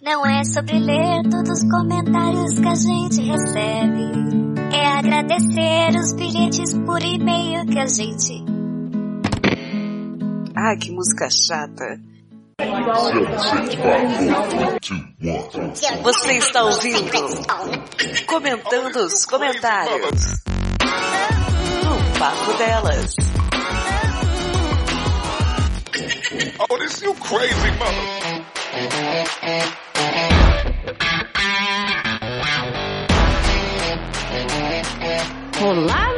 Não é sobre ler todos os comentários que a gente recebe. É agradecer os bilhetes por e-mail que a gente. Ai, que música chata. Você está ouvindo? Comentando os comentários. No Papo Delas. Oh, this you crazy mother. Olá,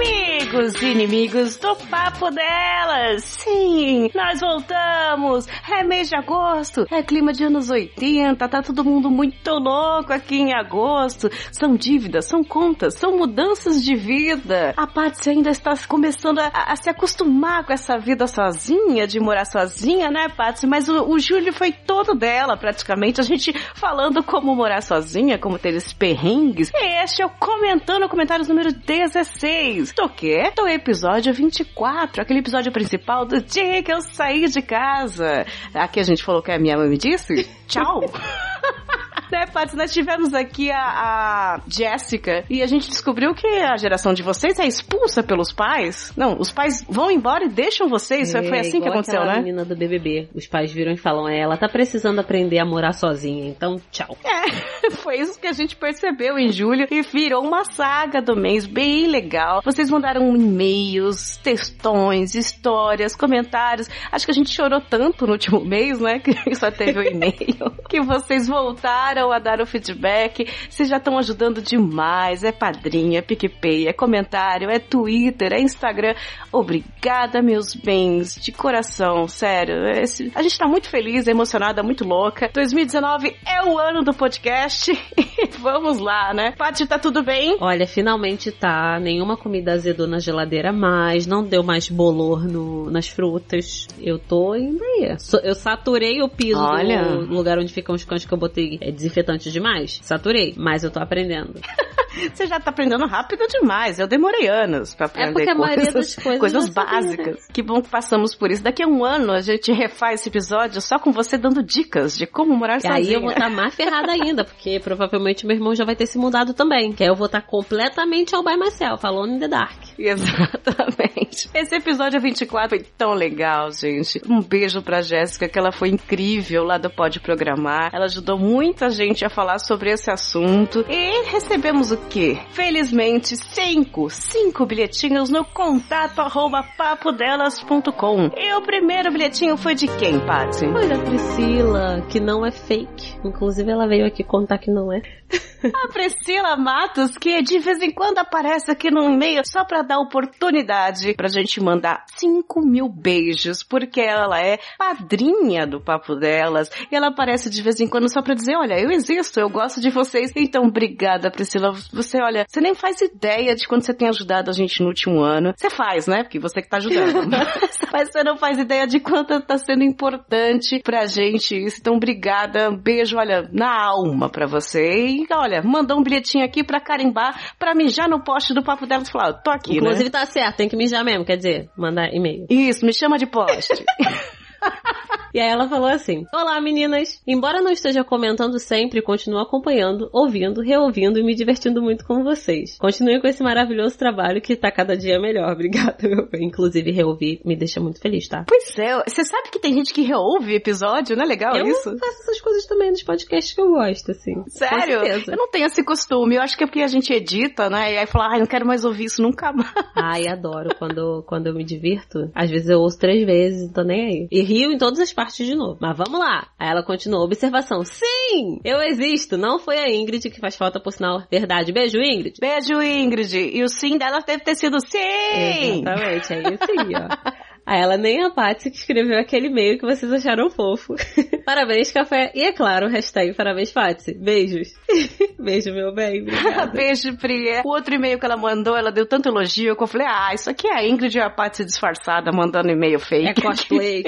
amigos e inimigos do Papo Delas! Sim, nós voltamos! É mês de agosto, é clima de anos 80, tá todo mundo muito louco aqui em agosto. São dívidas, são contas, são mudanças de vida. A Patsy ainda está começando a, a, se acostumar com essa vida sozinha, de morar sozinha, né, Patsy? Mas o, o Júlio foi todo dela, praticamente. A gente falando como morar sozinha, como ter esses perrengues. E este é o Comentando Comentários número 16. Do? Do episódio 24, aquele episódio principal do dia que eu saí de casa. Aqui a gente falou que a minha mãe me disse. Tchau. né, Paty? Nós tivemos aqui a, a Jéssica e a gente descobriu que a geração de vocês é expulsa pelos pais. Não, os pais vão embora e deixam vocês. É, Foi assim que aconteceu, né? menina do BBB. Os pais viram e falam, é, ela tá precisando aprender a morar sozinha, então tchau. É, foi isso que a gente percebeu em julho e virou uma saga do mês bem legal. Vocês mandaram e-mails, textões, histórias, comentários. Acho que a gente chorou tanto no último mês, né? Que só teve o e-mail. que vocês voltaram a dar o feedback. Vocês já estão ajudando demais. É padrinho, é PicPay, é comentário, é Twitter, é Instagram. Obrigada, meus bens, de coração, sério. Esse- a gente tá muito feliz, emocionada, muito louca. 2019 é o ano do podcast. E Vamos lá, né? Paty, tá tudo bem? Olha, finalmente tá. Nenhuma comida azedou na geladeira mais. Não deu mais bolor no, nas frutas. Eu tô indo aí. Eu saturei o piso Olha. do lugar onde ficam os cães que eu botei é, desinfetante demais. Saturei. Mas eu tô aprendendo. Você já tá aprendendo rápido demais. Eu demorei anos pra aprender É porque a maioria coisas, das coisas coisas né? básicas. Que bom que passamos por isso. Daqui a um ano a gente refaz esse episódio só com você dando dicas de como morar E sozinha. aí eu vou estar mais ferrada ainda, porque provavelmente meu irmão já vai ter se mudado também. Que aí eu vou estar completamente all by myself, alone in the dark. Exatamente. Esse episódio 24 foi tão legal, gente. Um beijo pra Jéssica, que ela foi incrível lá do Pode Programar. Ela ajudou muita gente a falar sobre esse assunto. E recebemos o quê? Felizmente, cinco, cinco bilhetinhos no contato arroba papodelas.com. E o primeiro bilhetinho foi de quem, Patsy? Foi da Priscila, que não é fake. Inclusive ela veio aqui contar que não é. A Priscila Matos, que de vez em quando aparece aqui no e-mail só pra dar oportunidade pra gente mandar 5 mil beijos, porque ela é padrinha do papo delas e ela aparece de vez em quando só pra dizer: Olha, eu existo, eu gosto de vocês. Então, obrigada, Priscila. Você, olha, você nem faz ideia de quando você tem ajudado a gente no último ano. Você faz, né? Porque você que tá ajudando. Mas você não faz ideia de quanto tá sendo importante pra gente isso. Então, obrigada. Um beijo, olha, na alma pra você. E, olha, mandou um bilhetinho aqui pra carimbar, pra mijar no poste do papo delas e falar, "Ó, tô aqui, Inclusive né? tá certo, tem que mijar mesmo, quer dizer, mandar e-mail. Isso, me chama de poste. E aí ela falou assim: Olá meninas! Embora não esteja comentando sempre, continuo acompanhando, ouvindo, reouvindo e me divertindo muito com vocês. Continue com esse maravilhoso trabalho que tá cada dia melhor. Obrigada, meu bem. Inclusive, reouvir me deixa muito feliz, tá? pois é, você sabe que tem gente que reouve episódio, não é legal eu isso? faço essas coisas também nos podcasts que eu gosto, assim. Sério? Eu não tenho esse costume. Eu acho que é porque a gente edita, né? E aí fala, ai, não quero mais ouvir isso nunca mais. Ai, adoro quando, quando eu me divirto. Às vezes eu ouço três vezes, não tô nem aí. E rio em todas as partes de novo. Mas vamos lá. Aí ela continuou. Observação. Sim! Eu existo. Não foi a Ingrid que faz falta, por sinal. Verdade. Beijo, Ingrid. Beijo, Ingrid. E o sim dela deve ter sido sim! Exatamente. Aí sim, ó. A ela nem a Patsy que escreveu aquele e-mail que vocês acharam fofo. parabéns, café. E é claro, hashtag parabéns, Patsy. Beijos. Beijo, meu bem. Beijo, Pri. O outro e-mail que ela mandou, ela deu tanto elogio que eu falei, ah, isso aqui é a Ingrid e a Patsy disfarçada mandando e-mail fake. É cosplay.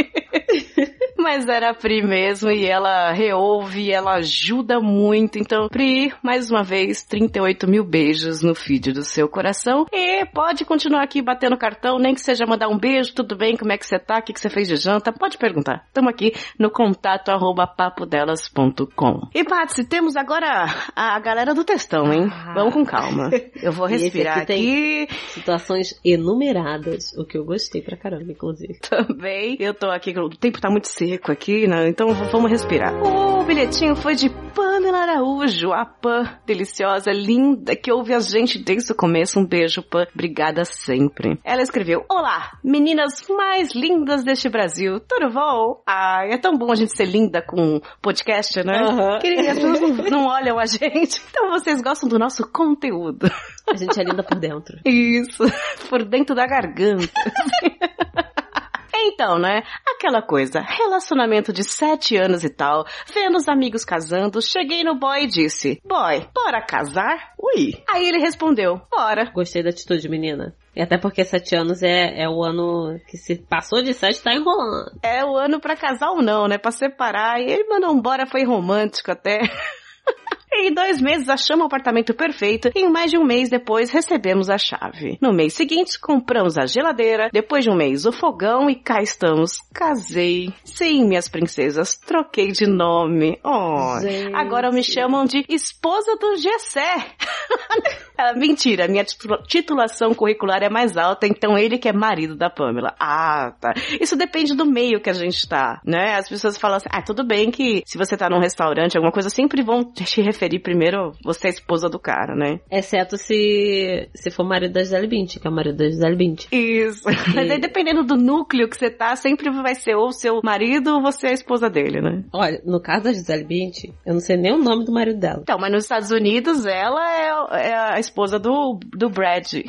Mas era a Pri mesmo e ela reouve, ela ajuda muito. Então, Pri, mais uma vez, 38 mil beijos no feed do seu coração. E pode continuar aqui batendo cartão, nem que seja mandar um beijo, tudo bem, como é que você tá, o que, que você fez de janta, pode perguntar. Estamos aqui no contato arroba papodelas.com. E Patsy, temos agora a galera do textão, hein? Ah. Vamos com calma. Eu vou respirar aqui tem- aqui Situações enumeradas, o que eu gostei pra caramba, inclusive. também. Eu tô aqui, o tempo tá muito seco aqui, né? Então vamos respirar. O bilhetinho foi de Pamela Araújo, a Pam deliciosa, linda, que ouve a gente desde o começo. Um beijo, Pam. Obrigada sempre. Ela escreveu: Olá, meninas mais lindas deste Brasil. Tudo bom? Ai, é tão bom a gente ser linda com podcast, né? Aham. Que as pessoas não, não olham a gente. Então vocês gostam do nosso conteúdo. A gente é linda por dentro. Isso, por dentro da garganta. Então, né? Aquela coisa, relacionamento de sete anos e tal, vendo os amigos casando, cheguei no boy e disse, boy, bora casar? Ui. Aí ele respondeu, bora. Gostei da atitude, menina. E até porque sete anos é, é o ano que se passou de sete tá enrolando. É o ano pra casar ou não, né? Pra separar. E ele mandou um bora, foi romântico até. Em dois meses achamos o apartamento perfeito e em mais de um mês depois recebemos a chave. No mês seguinte compramos a geladeira, depois de um mês o fogão e cá estamos. Casei. Sim, minhas princesas, troquei de nome. Oh, Gente. agora me chamam de esposa do Gessé. Mentira, minha titula- titulação curricular é mais alta, então ele que é marido da Pamela. Ah, tá. Isso depende do meio que a gente tá, né? As pessoas falam assim, ah, tudo bem que se você tá num restaurante, alguma coisa, sempre vão te referir primeiro, você é a esposa do cara, né? Exceto se, se for marido da Gisele Bündchen, que é o marido da Gisele Bündchen. Isso. Mas aí, dependendo do núcleo que você tá, sempre vai ser ou seu marido ou você é a esposa dele, né? Olha, no caso da Gisele Bündchen, eu não sei nem o nome do marido dela. Então, mas nos Estados Unidos, ela é, é a esposa do, do Brad.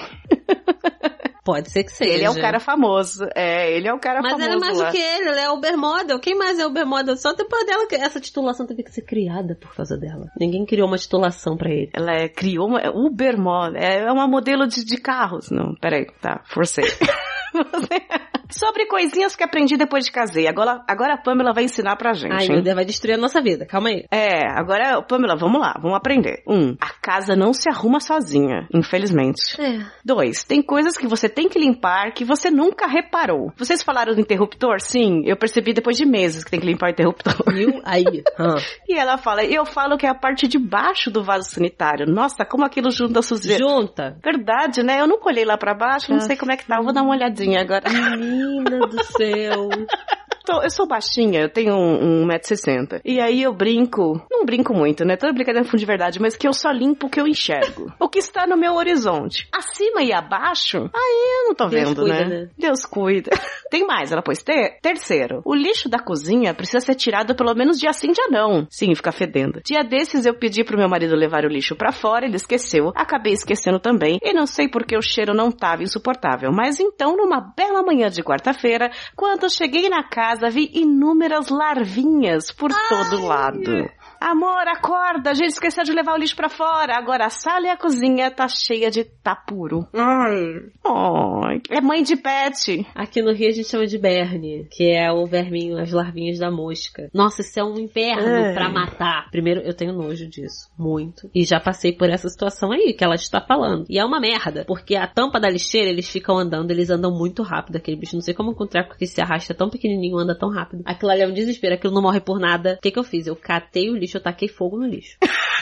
Pode ser que seja. Ele é o cara famoso. É, ele é o cara Mas famoso ela é mais lá. do que ele, ela é Ubermodel. Quem mais é Ubermodel? Só depois dela que essa titulação teve que ser criada por causa dela. Ninguém criou uma titulação pra ele. Ela é, criou uma Uber Model. É uma modelo de, de carros. Não, peraí, tá, forcei. Sobre coisinhas que aprendi depois de casei. Agora, agora a Pamela vai ensinar pra gente. Ai, hein? meu Deus, vai destruir a nossa vida. Calma aí. É, agora, Pamela, vamos lá, vamos aprender. Um, a casa não se arruma sozinha, infelizmente. É. Dois, tem coisas que você tem que limpar que você nunca reparou. Vocês falaram do interruptor? Sim, eu percebi depois de meses que tem que limpar o interruptor. Viu? Aí. Hã. E ela fala, eu falo que é a parte de baixo do vaso sanitário. Nossa, como aquilo junta sujeira. Junta. Verdade, né? Eu nunca olhei lá pra baixo, não sei como é que tá. Eu Vou dar uma olhadinha agora. Menina do céu. Tô- eu sou baixinha, eu tenho um, um 1,60m. E aí eu brinco, não brinco muito, né? Toda brincadeira fundo de verdade, mas que eu só limpo o que eu enxergo. o que está no meu horizonte. Acima e abaixo, aí eu não tô Deus vendo, cuida, né? né? Deus cuida. Tem mais, ela pôs ter. Terceiro, o lixo da cozinha precisa ser tirado pelo menos dia sim, dia não. Sim, fica fedendo. Dia desses eu pedi pro meu marido levar o lixo pra fora, ele esqueceu. Acabei esquecendo também. E não sei porque o cheiro não tava insuportável. Mas então, numa bela manhã de quarta-feira, quando cheguei na casa, vi inúmeras larvinhas por todo lado. Amor, acorda! A gente esqueceu de levar o lixo pra fora. Agora a sala e a cozinha tá cheia de tapuro. Oh, é mãe de pet. Aqui no Rio a gente chama de berne, que é o verminho, as larvinhas da mosca. Nossa, isso é um inferno Ai. pra matar. Primeiro, eu tenho nojo disso. Muito. E já passei por essa situação aí que ela está falando. E é uma merda, porque a tampa da lixeira, eles ficam andando, eles andam muito rápido, aquele bicho. Não sei como o treco que se arrasta tão pequenininho anda tão rápido. Aquilo ali é um desespero, aquilo não morre por nada. O que que eu fiz? Eu catei o lixo, eu taquei fogo no lixo.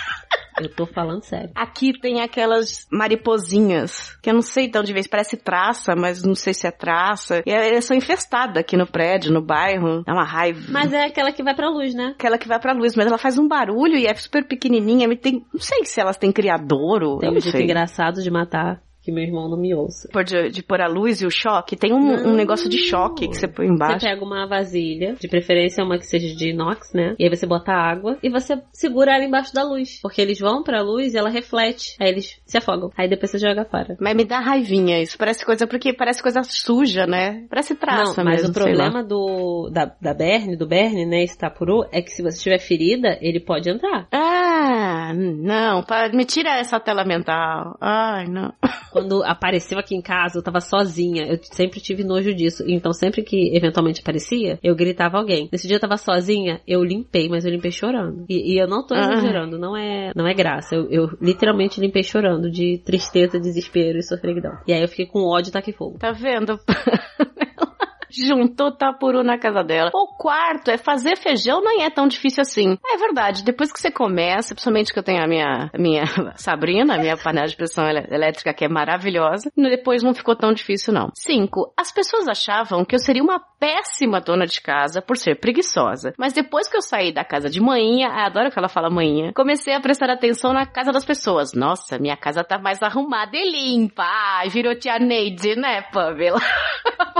eu tô falando sério. Aqui tem aquelas mariposinhas, que eu não sei de onde vem, parece traça, mas não sei se é traça. E elas são infestadas aqui no prédio, no bairro. Dá uma raiva. Mas é aquela que vai pra luz, né? Aquela que vai pra luz, mas ela faz um barulho e é super pequenininha. Tem, não sei se elas têm criadouro. Tem um jeito engraçado de matar, que meu irmão não me ouça. Por de, de pôr a luz e o choque, tem um, um negócio de choque que você põe embaixo. Você pega uma vasilha, de preferência uma que seja de inox, né? E aí você bota água e você segura ela embaixo da luz. Porque eles vão pra luz e ela reflete. Aí eles se afogam. Aí depois você joga fora. Mas me dá raivinha isso. Parece coisa, porque parece coisa suja, né? Parece traça Não, mas mesmo, o problema do, da, da Berne, do Berne, né, esse tapuru, é que se você estiver ferida, ele pode entrar. Ah, não, me tira essa tela mental. Ai, não. Quando apareceu aqui em casa, eu tava sozinha. Eu sempre tive nojo disso. Então, sempre que eventualmente aparecia, eu gritava alguém. Nesse dia eu tava sozinha, eu limpei, mas eu limpei chorando. E, e eu não tô Ah. exagerando, não é, não é graça. Eu, eu literalmente limpei chorando de tristeza, desespero e sofreguidão. E aí eu fiquei com ódio e taquei fogo. Tá vendo? Juntou tapuru na casa dela. O quarto é fazer feijão não é tão difícil assim. É verdade, depois que você começa, principalmente que eu tenho a minha, a minha Sabrina, a minha panela de pressão elé- elétrica que é maravilhosa, depois não ficou tão difícil não. Cinco, as pessoas achavam que eu seria uma péssima dona de casa por ser preguiçosa. Mas depois que eu saí da casa de manhinha, ah, adoro que ela fala manhinha, comecei a prestar atenção na casa das pessoas. Nossa, minha casa tá mais arrumada e limpa. Ai, virou tia Neide, né, Pamela?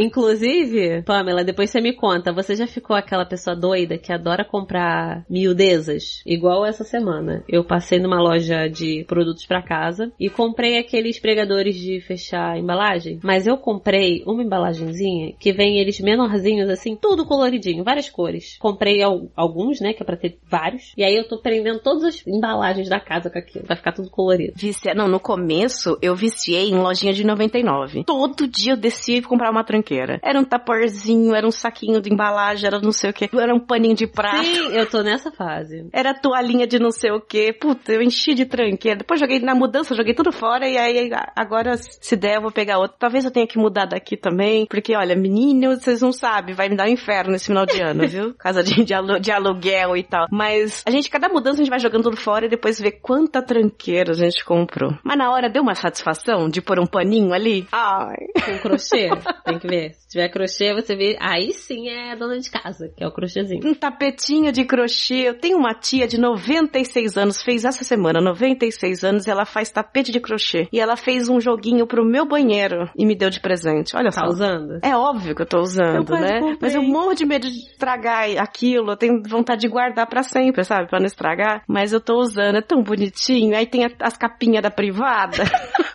Inclusive, Pamela, depois você me conta, você já ficou aquela pessoa doida que adora comprar miudezas? Igual essa semana. Eu passei numa loja de produtos pra casa e comprei aqueles pregadores de fechar embalagem, mas eu comprei uma embalagenzinha que vem eles menorzinhos assim, tudo coloridinho, várias cores. Comprei al- alguns, né, que é pra ter vários. E aí eu tô prendendo todas as embalagens da casa com aquilo, vai ficar tudo colorido. Vicia... Não, no começo eu viciei em lojinha de 99. Todo dia eu descia e comprava uma tranqueira. Era um taporzinho, era um saquinho de embalagem, era não sei o que, era um paninho de prato. Sim, eu tô nessa fase. Era toalhinha de não sei o que. Puta, eu enchi de tranqueira. Depois joguei na mudança, joguei tudo fora. E aí, agora, se der, eu vou pegar outro. Talvez eu tenha que mudar daqui também. Porque, olha, menino, vocês não sabem. Vai me dar um inferno esse final de ano, viu? Casa de, de, alu- de aluguel e tal. Mas a gente, cada mudança, a gente vai jogando tudo fora e depois vê quanta tranqueira a gente comprou. Mas na hora deu uma satisfação de pôr um paninho ali? Ai. Com crochê, tem que ver. Se tiver crochê, você vê. Aí sim é dona de casa, que é o crochêzinho. Um tapetinho de crochê. Eu tenho uma tia de 96 anos, fez essa semana 96 anos, e ela faz tapete de crochê. E ela fez um joguinho pro meu banheiro e me deu de presente. Olha Tá só. usando? É óbvio que eu tô usando, Eu né? Mas eu morro de medo de estragar aquilo. Eu tenho vontade de guardar pra sempre, sabe? Pra não estragar. Mas eu tô usando. É tão bonitinho. Aí tem a- as capinhas da privada.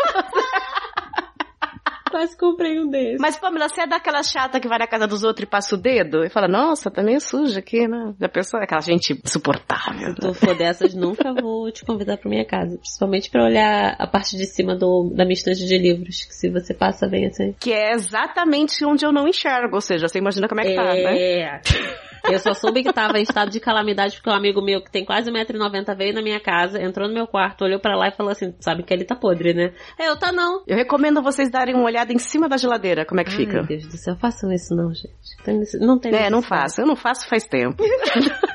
Quase comprei um desses. Mas, Pamela, você é daquela chata que vai na casa dos outros e passa o dedo? E fala, nossa, tá meio suja aqui, né? Já pensou? Aquela gente insuportável. Se tu for dessas, nunca vou te convidar pra minha casa. Principalmente pra olhar a parte de cima do, da minha estante de livros. Que se você passa bem assim. Que é exatamente onde eu não enxergo. Ou seja, você imagina como é que tá, né? É. Eu só soube que tava em estado de calamidade porque um amigo meu que tem quase 1,90m veio na minha casa, entrou no meu quarto, olhou pra lá e falou assim: sabe que ele tá podre, né? Eu tá não. Eu recomendo vocês darem uma olhada em cima da geladeira, como é que Ai, fica. Meu Deus do céu, façam isso não, gente. Não tem É, não faço. Eu não faço faz tempo.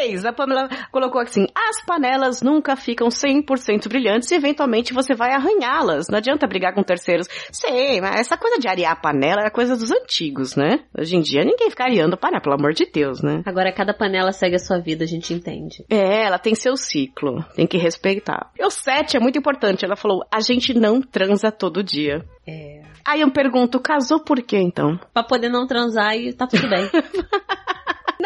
Seis. A Pamela colocou assim: as panelas nunca ficam 100% brilhantes e eventualmente você vai arranhá-las. Não adianta brigar com terceiros. Sei, mas essa coisa de arear a panela era coisa dos antigos, né? Hoje em dia ninguém fica areando panela, pelo amor de Deus, né? Agora cada panela segue a sua vida, a gente entende. É, ela tem seu ciclo. Tem que respeitar. E o sete é muito importante. Ela falou: a gente não transa todo dia. É. Aí eu pergunto: casou por quê então? Pra poder não transar e tá tudo bem.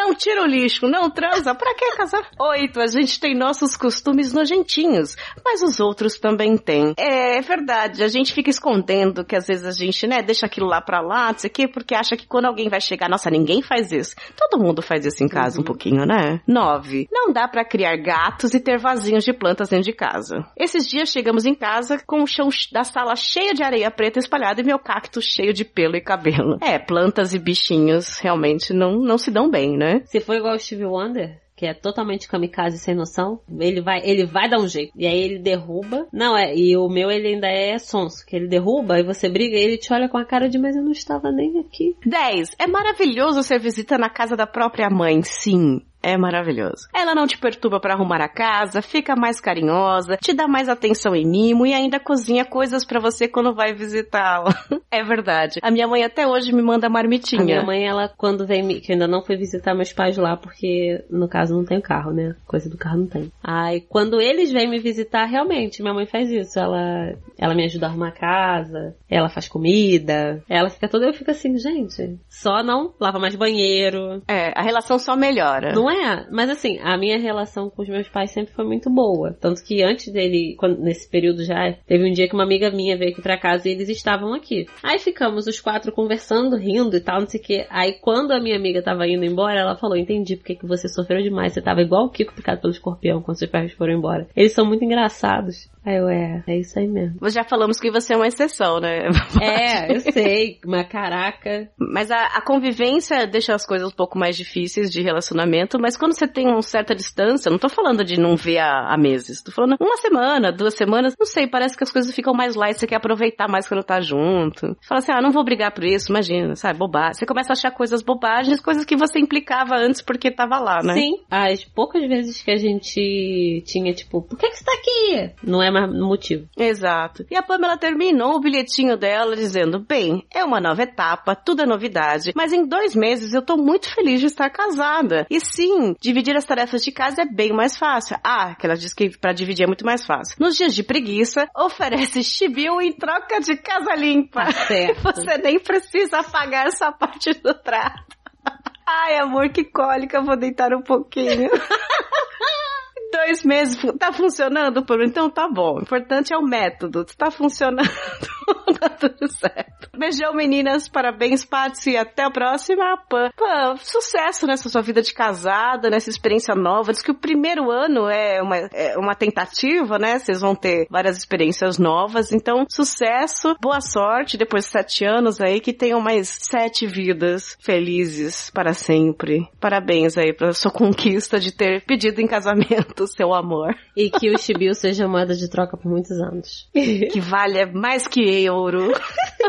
Não tira o lixo, não transa, pra que casar? Oito, a gente tem nossos costumes nojentinhos, mas os outros também têm. É verdade, a gente fica escondendo que às vezes a gente, né, deixa aquilo lá pra lá, não sei o quê, porque acha que quando alguém vai chegar, nossa, ninguém faz isso. Todo mundo faz isso em casa um pouquinho, né? Nove, não dá pra criar gatos e ter vasinhos de plantas dentro de casa. Esses dias chegamos em casa com o chão da sala cheio de areia preta espalhada e meu cacto cheio de pelo e cabelo. É, plantas e bichinhos realmente não, não se dão bem, né? Se for igual o Steve Wonder, que é totalmente kamikaze sem noção, ele vai, ele vai dar um jeito. E aí ele derruba. Não, é, e o meu ele ainda é sonso, que ele derruba e você briga e ele te olha com a cara de mas eu não estava nem aqui. 10. É maravilhoso ser visita na casa da própria mãe, sim. É maravilhoso. Ela não te perturba para arrumar a casa, fica mais carinhosa, te dá mais atenção e mimo e ainda cozinha coisas para você quando vai visitá-la. é verdade. A minha mãe até hoje me manda marmitinha. A minha mãe, ela, quando vem, me- que eu ainda não fui visitar meus pais lá, porque no caso não tem carro, né? Coisa do carro não tem. Aí, quando eles vêm me visitar, realmente, minha mãe faz isso. Ela, ela me ajuda a arrumar a casa, ela faz comida, ela fica toda, eu fico assim, gente, só não lava mais banheiro. É, a relação só melhora. Não é, mas assim, a minha relação com os meus pais sempre foi muito boa. Tanto que antes dele, quando, nesse período já, teve um dia que uma amiga minha veio aqui pra casa e eles estavam aqui. Aí ficamos os quatro conversando, rindo e tal, não sei o que. Aí quando a minha amiga tava indo embora, ela falou, entendi porque que você sofreu demais. Você tava igual o Kiko picado pelo escorpião quando seus pais foram embora. Eles são muito engraçados. Aí eu, é, é isso aí mesmo. Já falamos que você é uma exceção, né? É, eu sei, mas caraca. Mas a, a, convivência deixa as coisas um pouco mais difíceis de relacionamento, mas quando você tem uma certa distância, não tô falando de não ver há, há meses, tô falando uma semana, duas semanas, não sei, parece que as coisas ficam mais light, você quer aproveitar mais quando tá junto. Fala assim, ah, não vou brigar por isso, imagina, sabe, bobagem. Você começa a achar coisas bobagens, coisas que você implicava antes porque tava lá, né? Sim, as poucas vezes que a gente tinha, tipo, por que que você tá aqui? Não é mais motivo. Exato. E a Pamela terminou o bilhetinho dela dizendo: Bem, é uma nova etapa, tudo é novidade, mas em dois meses eu tô muito feliz de estar casada. E sim, dividir as tarefas de casa é bem mais fácil. Ah, que ela diz que para dividir é muito mais fácil. Nos dias de preguiça, oferece chibiu em troca de casa limpa. Tá certo. Você nem precisa pagar essa parte do prato. Ai, amor, que cólica, vou deitar um pouquinho. dois meses, tá funcionando? Então tá bom. O importante é o método. Tá funcionando, tá tudo certo. Beijão, meninas. Parabéns, Patsy. E até a próxima. Pã. Pã, sucesso nessa sua vida de casada, nessa experiência nova. Diz que o primeiro ano é uma, é uma tentativa, né? Vocês vão ter várias experiências novas. Então, sucesso, boa sorte depois de sete anos aí. Que tenham mais sete vidas felizes para sempre. Parabéns aí pela sua conquista de ter pedido em casamento seu amor. E que o Chibiu seja moeda de troca por muitos anos. que valha mais que ouro.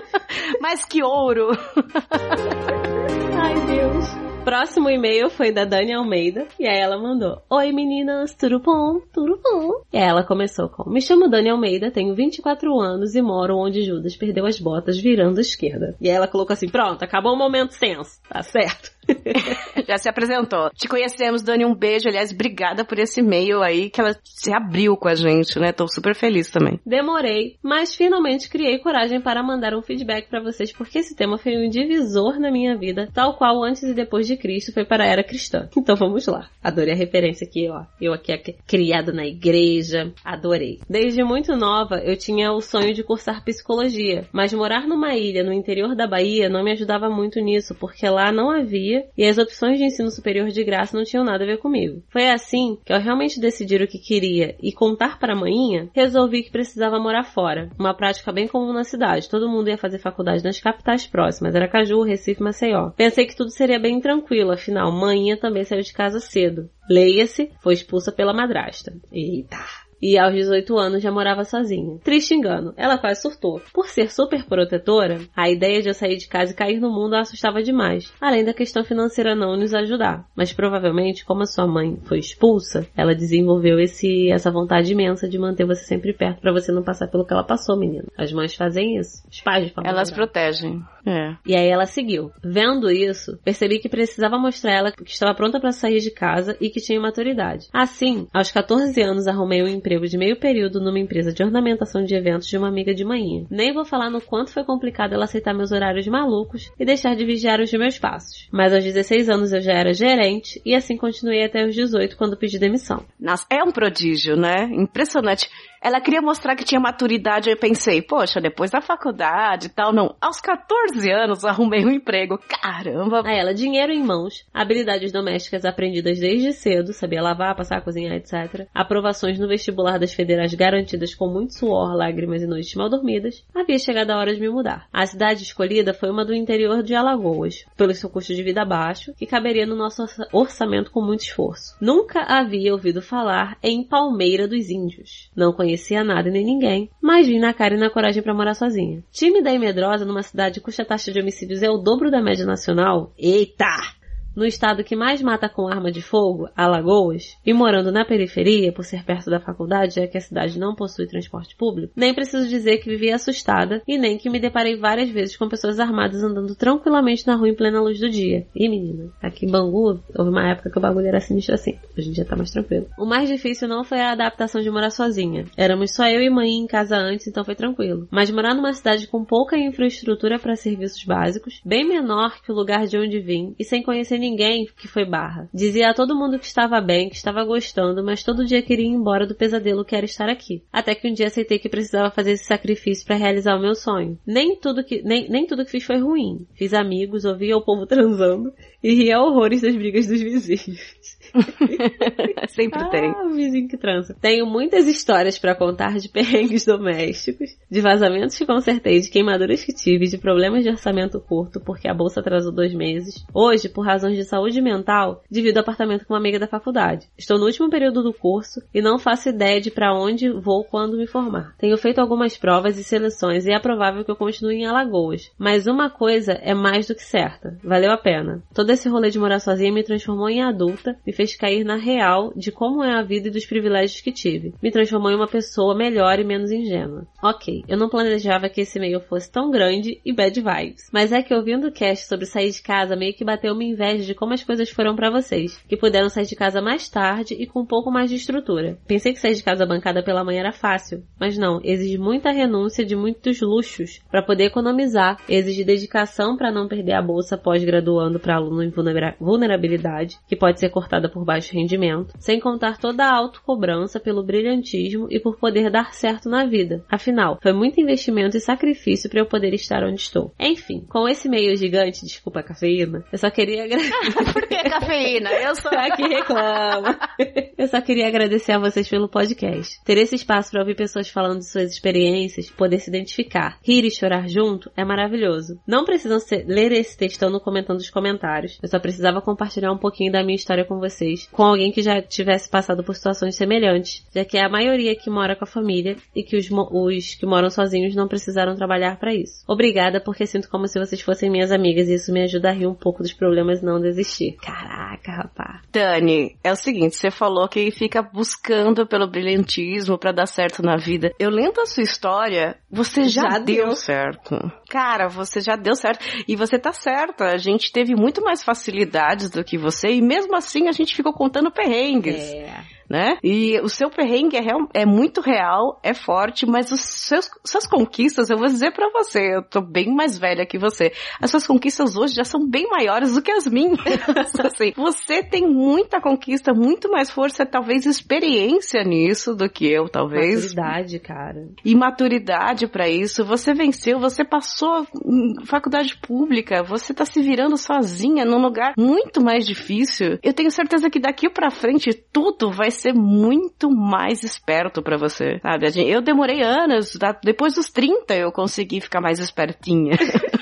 mais que ouro. Ai, Deus. Próximo e-mail foi da Dani Almeida. E aí ela mandou: Oi meninas, tudo bom? Tudo bom? E aí ela começou com: Me chamo Dani Almeida, tenho 24 anos e moro onde Judas perdeu as botas virando à esquerda. E aí ela colocou assim: Pronto, acabou o momento tenso. Tá certo. Já se apresentou. Te conhecemos, Dani. Um beijo. Aliás, obrigada por esse e-mail aí que ela se abriu com a gente, né? Tô super feliz também. Demorei, mas finalmente criei coragem para mandar um feedback para vocês porque esse tema foi um divisor na minha vida, tal qual antes e depois de Cristo foi para a era cristã. Então vamos lá. Adorei a referência aqui, ó. Eu aqui, aqui criada na igreja, adorei. Desde muito nova, eu tinha o sonho de cursar psicologia, mas morar numa ilha no interior da Bahia não me ajudava muito nisso, porque lá não havia e as opções de ensino superior de graça não tinham nada a ver comigo. Foi assim que ao realmente decidir o que queria e contar para a manhinha, resolvi que precisava morar fora. Uma prática bem comum na cidade. Todo mundo ia fazer faculdade nas capitais próximas, era Caju, Recife, Maceió. Pensei que tudo seria bem tranquilo, afinal, manhinha também saiu de casa cedo. Leia-se, foi expulsa pela madrasta. Eita! E aos 18 anos já morava sozinha. Triste engano, ela quase surtou. Por ser super protetora, a ideia de eu sair de casa e cair no mundo a assustava demais, além da questão financeira não nos ajudar. Mas provavelmente, como a sua mãe foi expulsa, ela desenvolveu esse essa vontade imensa de manter você sempre perto para você não passar pelo que ela passou, menina. As mães fazem isso, os pais de Elas protegem. É. E aí ela seguiu. Vendo isso, percebi que precisava mostrar ela que estava pronta para sair de casa e que tinha maturidade. Assim, aos 14 anos arrumei um emprego de meio período numa empresa de ornamentação de eventos de uma amiga de manhã. Nem vou falar no quanto foi complicado ela aceitar meus horários malucos e deixar de vigiar os meus passos. Mas aos 16 anos eu já era gerente e assim continuei até os 18 quando pedi demissão. Nossa, é um prodígio, né? Impressionante. Ela queria mostrar que tinha maturidade. Eu pensei, poxa, depois da faculdade e tal, não. Aos 14 anos arrumei um emprego. Caramba! Aí ela, dinheiro em mãos, habilidades domésticas aprendidas desde cedo, sabia lavar, passar, cozinhar, etc. Aprovações no vestibular das federais garantidas com muito suor, lágrimas e noites mal dormidas. Havia chegado a hora de me mudar. A cidade escolhida foi uma do interior de Alagoas, pelo seu custo de vida baixo, que caberia no nosso orçamento com muito esforço. Nunca havia ouvido falar em Palmeira dos Índios. Não conhecia conhecia nada nem ninguém, mas vim na cara e na coragem para morar sozinha. Tímida e medrosa numa cidade cuja taxa de homicídios é o dobro da média nacional. Eita! No estado que mais mata com arma de fogo, Alagoas, e morando na periferia, por ser perto da faculdade, já que a cidade não possui transporte público, nem preciso dizer que vivia assustada e nem que me deparei várias vezes com pessoas armadas andando tranquilamente na rua em plena luz do dia. E menina, aqui em Bangu, houve uma época que o bagulho era sinistro assim. Hoje em dia tá mais tranquilo. O mais difícil não foi a adaptação de morar sozinha. Éramos só eu e mãe em casa antes, então foi tranquilo. Mas morar numa cidade com pouca infraestrutura para serviços básicos, bem menor que o lugar de onde vim e sem conhecer ninguém que foi barra. Dizia a todo mundo que estava bem, que estava gostando, mas todo dia queria ir embora do pesadelo que era estar aqui. Até que um dia aceitei que precisava fazer esse sacrifício para realizar o meu sonho. Nem tudo que nem, nem tudo que fiz foi ruim. Fiz amigos, ouvia o povo transando e ria horrores das brigas dos vizinhos. Sempre ah, tem. o vizinho que transa. Tenho muitas histórias para contar de perrengues domésticos, de vazamentos que consertei, de queimaduras que tive, de problemas de orçamento curto porque a bolsa atrasou dois meses. Hoje, por razões de saúde mental, divido apartamento com uma amiga da faculdade. Estou no último período do curso e não faço ideia de para onde vou quando me formar. Tenho feito algumas provas e seleções e é provável que eu continue em Alagoas. Mas uma coisa é mais do que certa. Valeu a pena. Todo esse rolê de morar sozinha me transformou em adulta, me fez cair na real de como é a vida e dos privilégios que tive. Me transformou em uma pessoa melhor e menos ingênua. Ok, eu não planejava que esse e-mail fosse tão grande e bad vibes. Mas é que ouvindo o cast sobre sair de casa meio que bateu uma inveja de como as coisas foram para vocês, que puderam sair de casa mais tarde e com um pouco mais de estrutura. Pensei que sair de casa bancada pela manhã era fácil, mas não, exige muita renúncia de muitos luxos para poder economizar, exige dedicação para não perder a bolsa pós-graduando para aluno em vulnerabilidade, que pode ser cortada por baixo rendimento, sem contar toda a autocobrança pelo brilhantismo e por poder dar certo na vida. Afinal, foi muito investimento e sacrifício para eu poder estar onde estou. Enfim, com esse meio gigante, desculpa a cafeína, eu só queria agradecer. Por que cafeína? Eu sou a que reclama. eu só queria agradecer a vocês pelo podcast. Ter esse espaço para ouvir pessoas falando de suas experiências, poder se identificar, rir e chorar junto é maravilhoso. Não precisam ser, ler esse textão no comentando os comentários. Eu só precisava compartilhar um pouquinho da minha história com vocês, com alguém que já tivesse passado por situações semelhantes, já que é a maioria que mora com a família e que os, os que moram sozinhos não precisaram trabalhar para isso. Obrigada porque sinto como se vocês fossem minhas amigas e isso me ajuda a rir um pouco dos problemas e não desistir. Caraca, rapaz. Dani, é o seguinte, você falou que fica buscando pelo brilhantismo para dar certo na vida. Eu lendo a sua história, você já, já deu, deu certo. Cara, você já deu certo. E você tá certa. A gente teve muito mais facilidades do que você e mesmo assim a gente ficou contando perrengues. É né? E o seu perrengue é, real, é muito real, é forte, mas os seus, suas conquistas, eu vou dizer para você, eu tô bem mais velha que você. As suas conquistas hoje já são bem maiores do que as minhas. assim, você tem muita conquista, muito mais força, talvez experiência nisso do que eu, talvez. Maturidade, cara. E maturidade para isso. Você venceu, você passou em faculdade pública, você tá se virando sozinha num lugar muito mais difícil. Eu tenho certeza que daqui para frente tudo vai ser muito mais esperto para você, sabe? Eu demorei anos, depois dos 30 eu consegui ficar mais espertinha.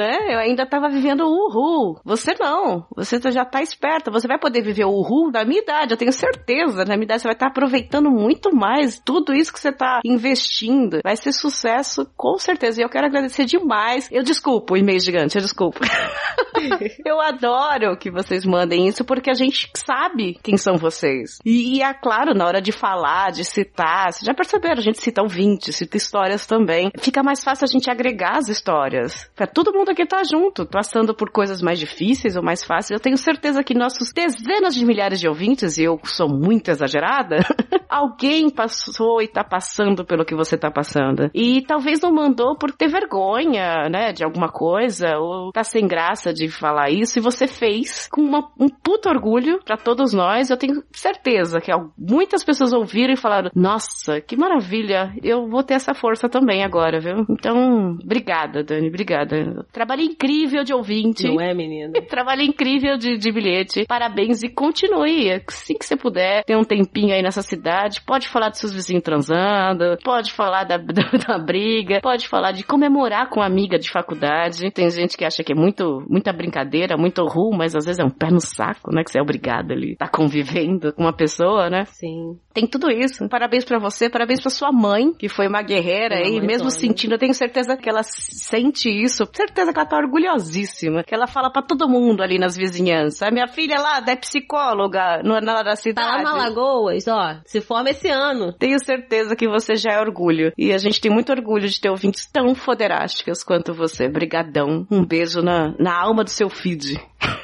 né? Eu ainda tava vivendo o uhul. Você não. Você já tá esperta. Você vai poder viver o uhul da minha idade, eu tenho certeza. Na minha idade você vai estar tá aproveitando muito mais tudo isso que você tá investindo. Vai ser sucesso, com certeza. E eu quero agradecer demais. Eu desculpo o e-mail gigante, eu desculpo. eu adoro que vocês mandem isso porque a gente sabe quem são vocês. E, e é claro, na hora de falar, de citar, vocês já perceberam, a gente cita ouvintes, cita histórias também. Fica mais fácil a gente agregar as histórias. Pra todo mundo aqui tá junto, passando por coisas mais difíceis ou mais fáceis. Eu tenho certeza que nossos dezenas de milhares de ouvintes, e eu sou muito exagerada, alguém passou e tá passando pelo que você tá passando. E talvez não mandou por ter vergonha, né, de alguma coisa, ou tá sem graça de falar isso, e você fez com uma, um puto orgulho para todos nós. Eu tenho certeza que muitas pessoas ouviram e falaram: Nossa, que maravilha, eu vou ter essa força também agora, viu? Então, obrigada, Dani, obrigada. Trabalho incrível de ouvinte. Não é, menina? Trabalho incrível de, de bilhete. Parabéns e continue. Assim que você puder, tem um tempinho aí nessa cidade, pode falar dos seus vizinhos transando, pode falar da, da, da briga, pode falar de comemorar com uma amiga de faculdade. Tem gente que acha que é muito, muita brincadeira, muito ruim, mas às vezes é um pé no saco, né? Que você é obrigado ali, tá convivendo com uma pessoa, né? Sim. Tem tudo isso. Parabéns para você, parabéns para sua mãe, que foi uma guerreira aí, mesmo sentindo, eu tenho certeza que ela sente isso, certeza que ela tá orgulhosíssima, que ela fala para todo mundo ali nas vizinhanças. A minha filha lá é psicóloga no, na da cidade. Tá lá na Lagoas, ó, se forma esse ano. Tenho certeza que você já é orgulho. E a gente tem muito orgulho de ter ouvintes tão foderásticas quanto você. Brigadão. Um beijo na, na alma do seu feed.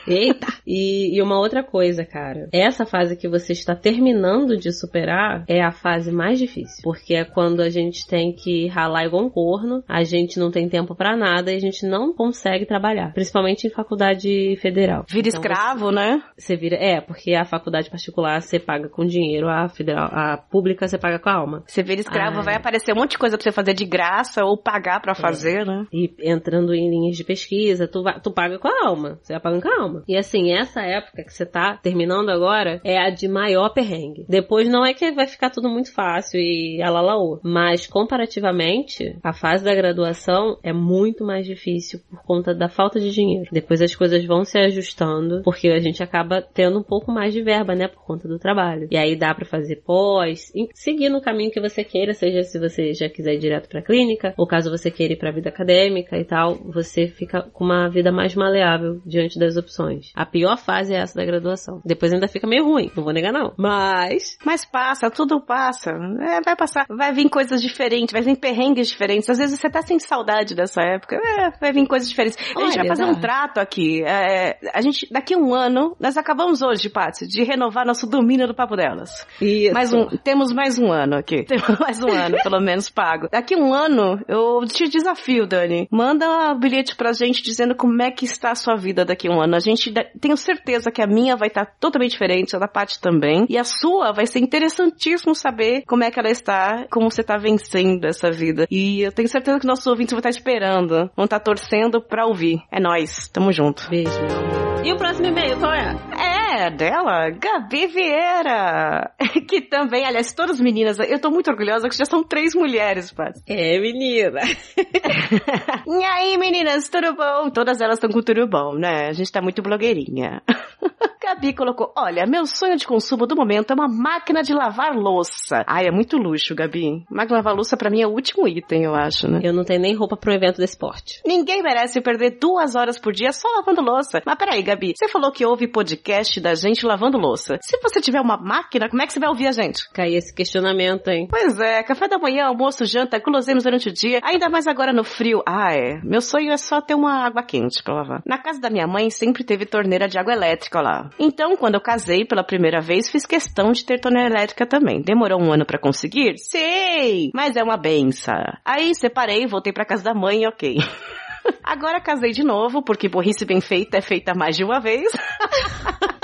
Eita! E, e uma outra coisa, cara. Essa fase que você está terminando de superar é a fase mais difícil. Porque é quando a gente tem que ralar igual um corno, a gente não tem tempo para nada e a gente não consegue trabalhar. Principalmente em faculdade federal. Vira Então, escravo, né? Você vira. É, porque a faculdade particular você paga com dinheiro, a federal, a pública você paga com a alma. Você vira escravo, Ah, vai é. aparecer um monte de coisa pra você fazer de graça ou pagar pra fazer, né? E entrando em linhas de pesquisa, tu, tu paga com a alma. Você vai pagando com a alma. E assim, essa época que você tá terminando agora é a de maior perrengue. Depois não é que vai ficar tudo muito fácil e alalaô. Mas comparativamente, a fase da graduação é muito mais difícil por conta da falta de dinheiro. Depois as coisas vão se ajustando, porque a gente acaba tendo um pouco mais de verba, né, por conta do trabalho. E aí dá pra fazer pós, seguir no caminho que você queira, seja se você já quiser ir direto pra clínica, ou caso você queira ir pra vida acadêmica e tal, você fica com uma vida mais maleável diante das opções. A pior fase é essa da graduação. Depois ainda fica meio ruim, não vou negar não. Mas Mas passa, tudo passa. É, vai passar. Vai vir coisas diferentes, vai vir perrengues diferentes. Às vezes você tá sem saudade dessa época. É, vai vir coisas diferentes. a gente Olha, vai fazer um trato aqui. É, a gente, daqui a um ano, nós acabamos hoje, Paty, de renovar nosso domínio do Papo Delas. isso. Mais um, temos mais um ano aqui. Temos mais um ano, pelo menos, pago. Daqui a um ano, eu te desafio, Dani. Manda um bilhete pra gente dizendo como é que está a sua vida daqui a um ano. A gente, tenho certeza que a minha vai estar totalmente diferente, a da Paty também. E a sua vai ser interessantíssimo saber como é que ela está, como você tá vencendo essa vida. E eu tenho certeza que nossos ouvintes vão estar esperando, vão estar torcendo pra ouvir. É nóis, tamo junto. Beijo, meu amor. E o próximo e-mail, qual é? É, dela, Gabi Vieira. Que também, aliás, todas meninas, eu tô muito orgulhosa que já são três mulheres, Paty. É, menina. E aí, meninas, tudo bom? Todas elas estão com tudo bom, né? A gente tá muito blogueirinha. Gabi colocou, olha, meu sonho de consumo do momento é uma máquina de lavar louça. Ai, é muito luxo, Gabi. Máquina de lavar louça pra mim é o último item, eu acho, né? Eu não tenho nem roupa pro evento desse porte. Ninguém merece perder duas horas por dia só lavando louça. Mas peraí, Gabi, você falou que ouve podcast da gente lavando louça. Se você tiver uma máquina, como é que você vai ouvir a gente? Cai esse questionamento, hein? Pois é, café da manhã, almoço, janta, guloseimas durante o dia, ainda mais agora no frio. Ah, é. Meu sonho é só ter uma água quente pra lavar. Na casa da minha mãe sempre teve torneira de água elétrica lá. Então, quando eu casei pela primeira vez, fiz questão de ter torneira elétrica também. Demorou um ano pra conseguir? Sei! Mas é uma benção. Aí separei, voltei pra casa da mãe ok. Agora casei de novo, porque burrice bem feita é feita mais de uma vez.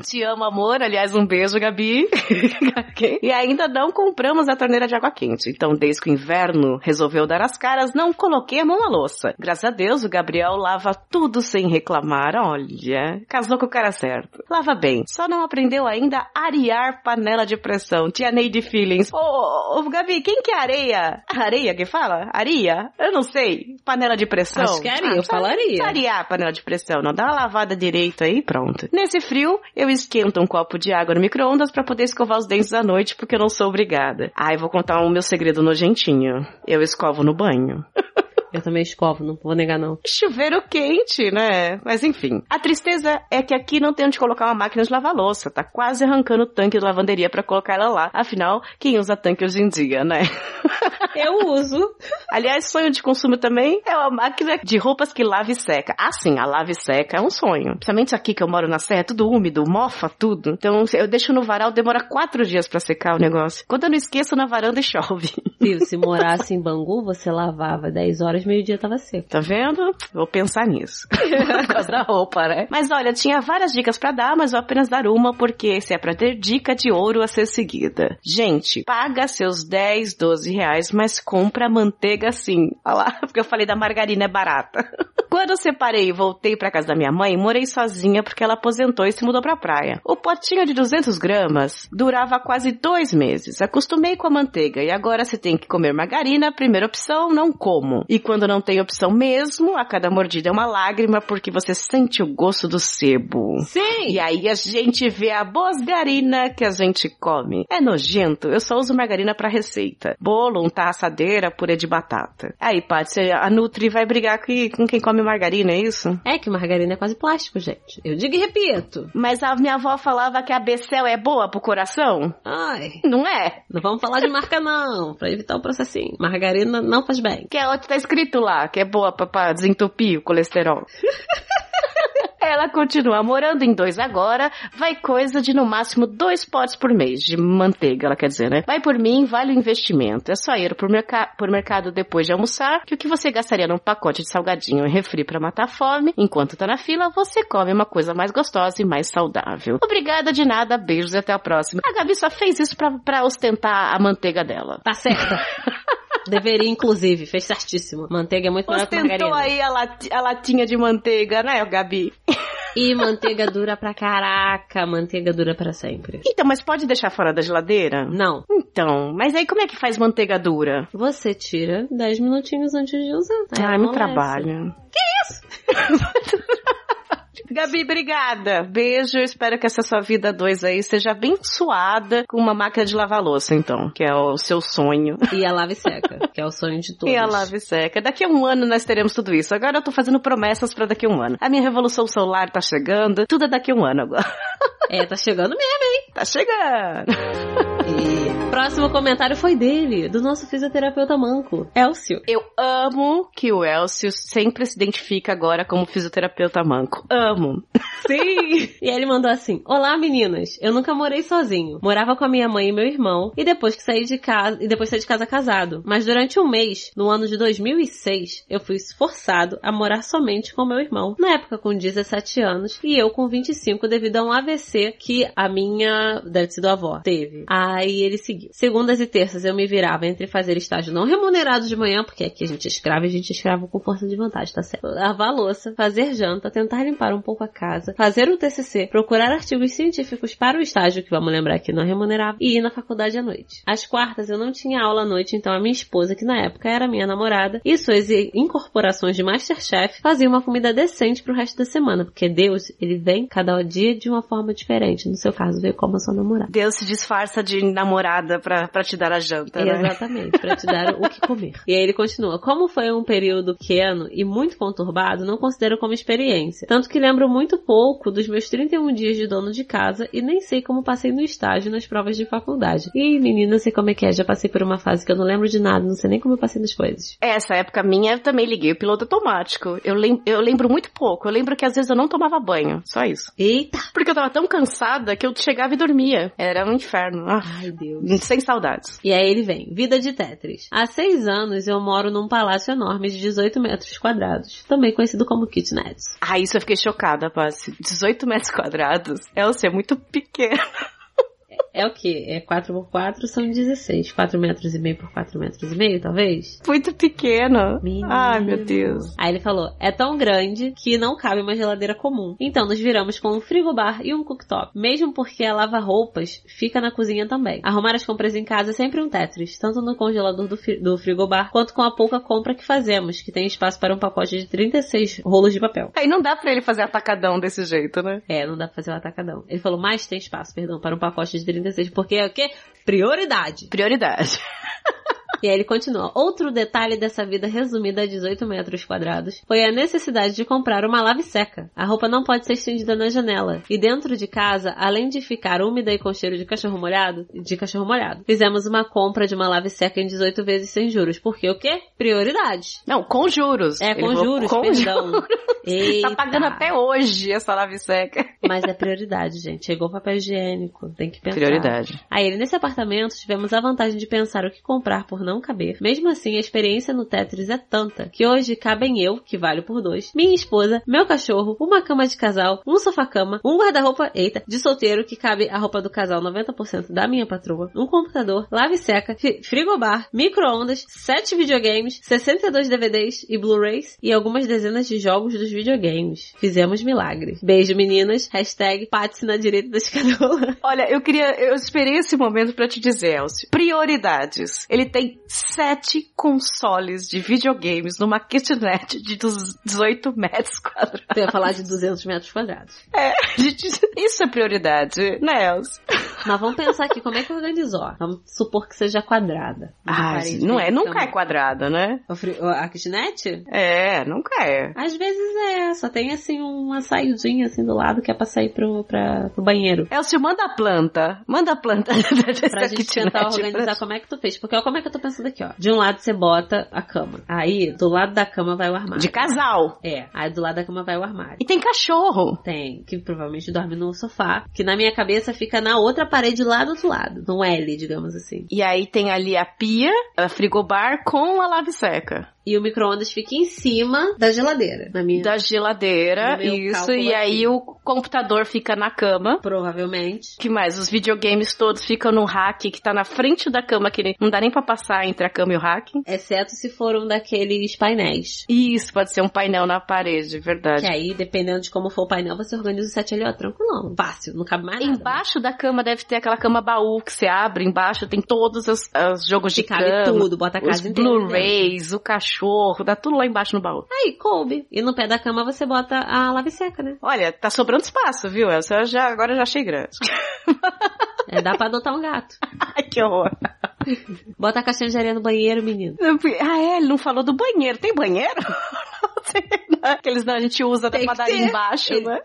Te amo, amor. Aliás, um beijo, Gabi. E ainda não compramos a torneira de água quente. Então, desde que o inverno resolveu dar as caras, não coloquei a mão na louça. Graças a Deus, o Gabriel lava tudo sem reclamar. Olha, casou com o cara certo. Lava bem. Só não aprendeu ainda a arear panela de pressão. Tia Neide Feelings. Ô, ô, ô, Gabi, quem que é areia? Areia que fala? Areia? Eu não sei. Panela de pressão? Acho que é areia, eu precisa- falaria. arear a panela de pressão, não. Dá uma lavada direito aí e pronto. Nesse frio, eu esquento um copo de água no micro-ondas pra poder escovar os dentes à noite, porque eu não sou obrigada. Ah, eu vou contar o meu segredo nojentinho. Eu escovo no banho. Eu também escovo, não vou negar não. Chuveiro quente, né? Mas enfim. A tristeza é que aqui não tem onde colocar uma máquina de lavar louça. Tá quase arrancando o tanque de lavanderia pra colocar ela lá. Afinal, quem usa tanque hoje em dia, né? Eu uso. Aliás, sonho de consumo também é uma máquina de roupas que lava e seca. Ah, sim, a lava e seca é um sonho. Principalmente aqui que eu moro na serra, é tudo úmido, mofa tudo. Então eu deixo no varal, demora quatro dias pra secar o negócio. Quando eu não esqueço, na varanda chove. Filho, se morasse em Bangu, você lavava 10 horas, meio-dia tava seco. Tá vendo? Vou pensar nisso. Por causa da roupa, né? Mas olha, tinha várias dicas pra dar, mas vou apenas dar uma, porque se é pra ter dica de ouro a ser seguida. Gente, paga seus 10, 12 reais, mas compra manteiga sim. Olha lá, porque eu falei da margarina é barata. Quando eu separei e voltei pra casa da minha mãe, morei sozinha porque ela aposentou e se mudou pra praia. O potinho de 200 gramas durava quase dois meses. Acostumei com a manteiga e agora se tem que comer margarina, primeira opção, não como. E quando não tem opção mesmo, a cada mordida é uma lágrima porque você sente o gosto do sebo. Sim! E aí a gente vê a bosgarina que a gente come. É nojento, eu só uso margarina pra receita. Bolo, untar assadeira, purê de batata. Aí, Paty, a Nutri vai brigar com quem come margarina, é isso? É que margarina é quase plástico, gente. Eu digo e repito. Mas a minha avó falava que a Becel é boa pro coração? Ai, Não é? não vamos falar de marca não, pra evitar o processinho. Margarina não faz bem. Que é, tá escrito lá, que é boa pra, pra desentupir o colesterol. Ela continua, morando em dois agora, vai coisa de no máximo dois potes por mês de manteiga, ela quer dizer, né? Vai por mim, vale o investimento. É só ir pro, merca pro mercado depois de almoçar, que o que você gastaria num pacote de salgadinho e refri para matar a fome, enquanto tá na fila, você come uma coisa mais gostosa e mais saudável. Obrigada de nada, beijos e até a próxima. A Gabi só fez isso pra, pra ostentar a manteiga dela. Tá certo. Deveria, inclusive, fez certíssimo. Manteiga é muito melhor que margarina. aí a, a latinha de manteiga, né, Gabi? E manteiga dura pra caraca, manteiga dura pra sempre. Então, mas pode deixar fora da geladeira? Não, Então, mas aí como é que faz manteiga dura? você tira 10 minutinhos antes de usar. Ai, amolece. trabalho. Que isso? Gabi, obrigada. Beijo. Espero que essa sua vida dois aí seja abençoada com uma máquina de lavar louça, então, que é o seu sonho. E a lave seca, que é o sonho de todos. E a lave seca. Daqui a um ano nós teremos tudo isso. Agora eu tô fazendo promessas pra daqui a um ano. A minha revolução solar tá chegando. Tudo é daqui a um ano agora. É, tá chegando mesmo, hein? Tá chegando. E próximo comentário foi dele, do nosso fisioterapeuta manco, Elcio. Eu amo que o Elcio sempre se identifica agora como fisioterapeuta manco. Amo. Sim! e ele mandou assim: Olá meninas, eu nunca morei sozinho. Morava com a minha mãe e meu irmão, e depois que saí de casa, e depois saí de casa casado. Mas durante um mês, no ano de 2006, eu fui forçado a morar somente com meu irmão. Na época com 17 anos, e eu com 25 devido a um AVC que a minha, deve ter sido a avó, teve. Aí ele seguiu. Segundas e terças eu me virava entre fazer estágio não remunerado de manhã, porque aqui a gente é escrava e a gente é escravo com força de vontade, tá certo? Lavar a louça, fazer janta, tentar limpar um pouco a casa, fazer um TCC, procurar artigos científicos para o estágio, que vamos lembrar que não remunerava, e ir na faculdade à noite. Às quartas eu não tinha aula à noite, então a minha esposa, que na época era minha namorada, e suas incorporações de Masterchef faziam uma comida decente pro resto da semana, porque Deus, ele vem cada dia de uma forma diferente. No seu caso, veio como a sua namorada. Deus se disfarça de namorada pra, pra te dar a janta, né? Exatamente, pra te dar o que comer. E aí ele continua: Como foi um período pequeno e muito conturbado, não considero como experiência. Tanto que lembro muito pouco dos meus 31 dias de dono de casa e nem sei como passei no estágio nas provas de faculdade. E menina, sei como é que é, já passei por uma fase que eu não lembro de nada, não sei nem como eu passei nas coisas. Essa época minha, eu também liguei o piloto automático. Eu, lem eu lembro muito pouco. Eu lembro que às vezes eu não tomava banho. Só isso. Eita! Porque eu tava tão cansada que eu chegava e dormia. Era um inferno. Ah, Ai, Deus. sem saudades. E aí ele vem, vida de Tetris. Há seis anos eu moro num palácio enorme de 18 metros quadrados, também conhecido como kitnet. Ah, isso eu fiquei chocada, Passi. 18 metros quadrados. Elcia, é muito pequeno. É o que? É 4 por 4 são 16. 4 metros e meio por 4 metros e meio, talvez? Muito pequeno. Menino. Ai, meu Deus. Aí ele falou, é tão grande que não cabe uma geladeira comum. Então nos viramos com um frigobar e um cooktop. Mesmo porque a lava-roupas fica na cozinha também. Arrumar as compras em casa é sempre um Tetris, tanto no congelador do, fri- do frigobar, quanto com a pouca compra que fazemos, que tem espaço para um pacote de 36 rolos de papel. Aí não dá pra ele fazer atacadão desse jeito, né? É, não dá pra fazer um atacadão. Ele falou, mas tem espaço, perdão, para um pacote de 36, porque é o quê? Prioridade. Prioridade. E aí ele continua. Outro detalhe dessa vida resumida a 18 metros quadrados foi a necessidade de comprar uma lave seca. A roupa não pode ser estendida na janela. E dentro de casa, além de ficar úmida e com cheiro de cachorro molhado, de cachorro molhado, fizemos uma compra de uma lave seca em 18 vezes sem juros. Porque o quê? Prioridade. Não, com juros. É, Ele com falou juros, com perdão. juros. Eita. Tá pagando até hoje essa lave seca. Mas é prioridade, gente. Chegou o papel higiênico. Tem que pensar. Prioridade. Aí, ele, nesse apartamento, tivemos a vantagem de pensar o que comprar por não caber. Mesmo assim, a experiência no Tetris é tanta que hoje cabem eu, que valho por dois, minha esposa, meu cachorro, uma cama de casal, um sofá-cama, um guarda-roupa, eita, de solteiro que cabe a roupa do casal 90% da minha patroa, um computador, lave seca, frigobar, micro-ondas, sete videogames, 62 DVDs e Blu-rays e algumas dezenas de jogos dos videogames. Fizemos milagre. Beijo, meninas. Hashtag Patsy na direita da escadola. Olha, eu queria, eu esperei esse momento pra te dizer, Elcio. Prioridades. Ele tem sete consoles de videogames numa kitnet de dos 18 metros quadrados. Eu ia falar de 200 metros quadrados. É, isso é prioridade, né, Elcio? Mas vamos pensar aqui, como é que organizou? Vamos supor que seja quadrada. Ah, não é, nunca então- é quadrada, né? A kitnet? É, nunca é. Às vezes é, só tem assim uma saidinha assim do lado que é pra sair pro, pra, pro banheiro. Elcio, manda a planta. Manda a planta Pra gente kitnet tentar organizar pra- como é que tu fez. Porque olha como é que eu tô pensando daqui, ó. De um lado você bota a cama. Aí, do lado da cama vai o armário. De casal. É. Aí do lado da cama vai o armário. E tem cachorro. Tem, que provavelmente dorme no sofá, que na minha cabeça fica na outra parede lá do outro lado, no L, digamos assim. E aí tem ali a pia, a frigobar com a lave seca. E o micro-ondas fica em cima da geladeira. Na minha. Da geladeira, isso. E aí aqui. o computador fica na cama. Provavelmente. que mais? Os videogames todos ficam no rack que tá na frente da cama, que não dá nem pra passar entre a cama e o rack. Exceto se for um daqueles painéis. Isso, pode ser um painel na parede, verdade. Que aí, dependendo de como for o painel, você organiza o set ali, ó, tranquilão. Fácil, não cabe mais nada. Embaixo da cama deve ter aquela cama baú que você abre, embaixo tem todos os, os jogos de Que cabe cama. tudo, bota a Os casa dentro. Blu-rays, o cachorro, dá tudo lá embaixo no baú. Aí, coube. E no pé da cama você bota a lave seca, né? Olha, tá sobrando espaço, viu? Essa eu já, agora eu já achei grande. É, dá pra adotar um gato. Ai, que horror. Bota a caixinha de areia no banheiro, menino. Ah, é, ele não falou do banheiro. Tem banheiro? Não tem, não. Aqueles não, a gente usa da Tem que padaria ter. embaixo, Ele- né?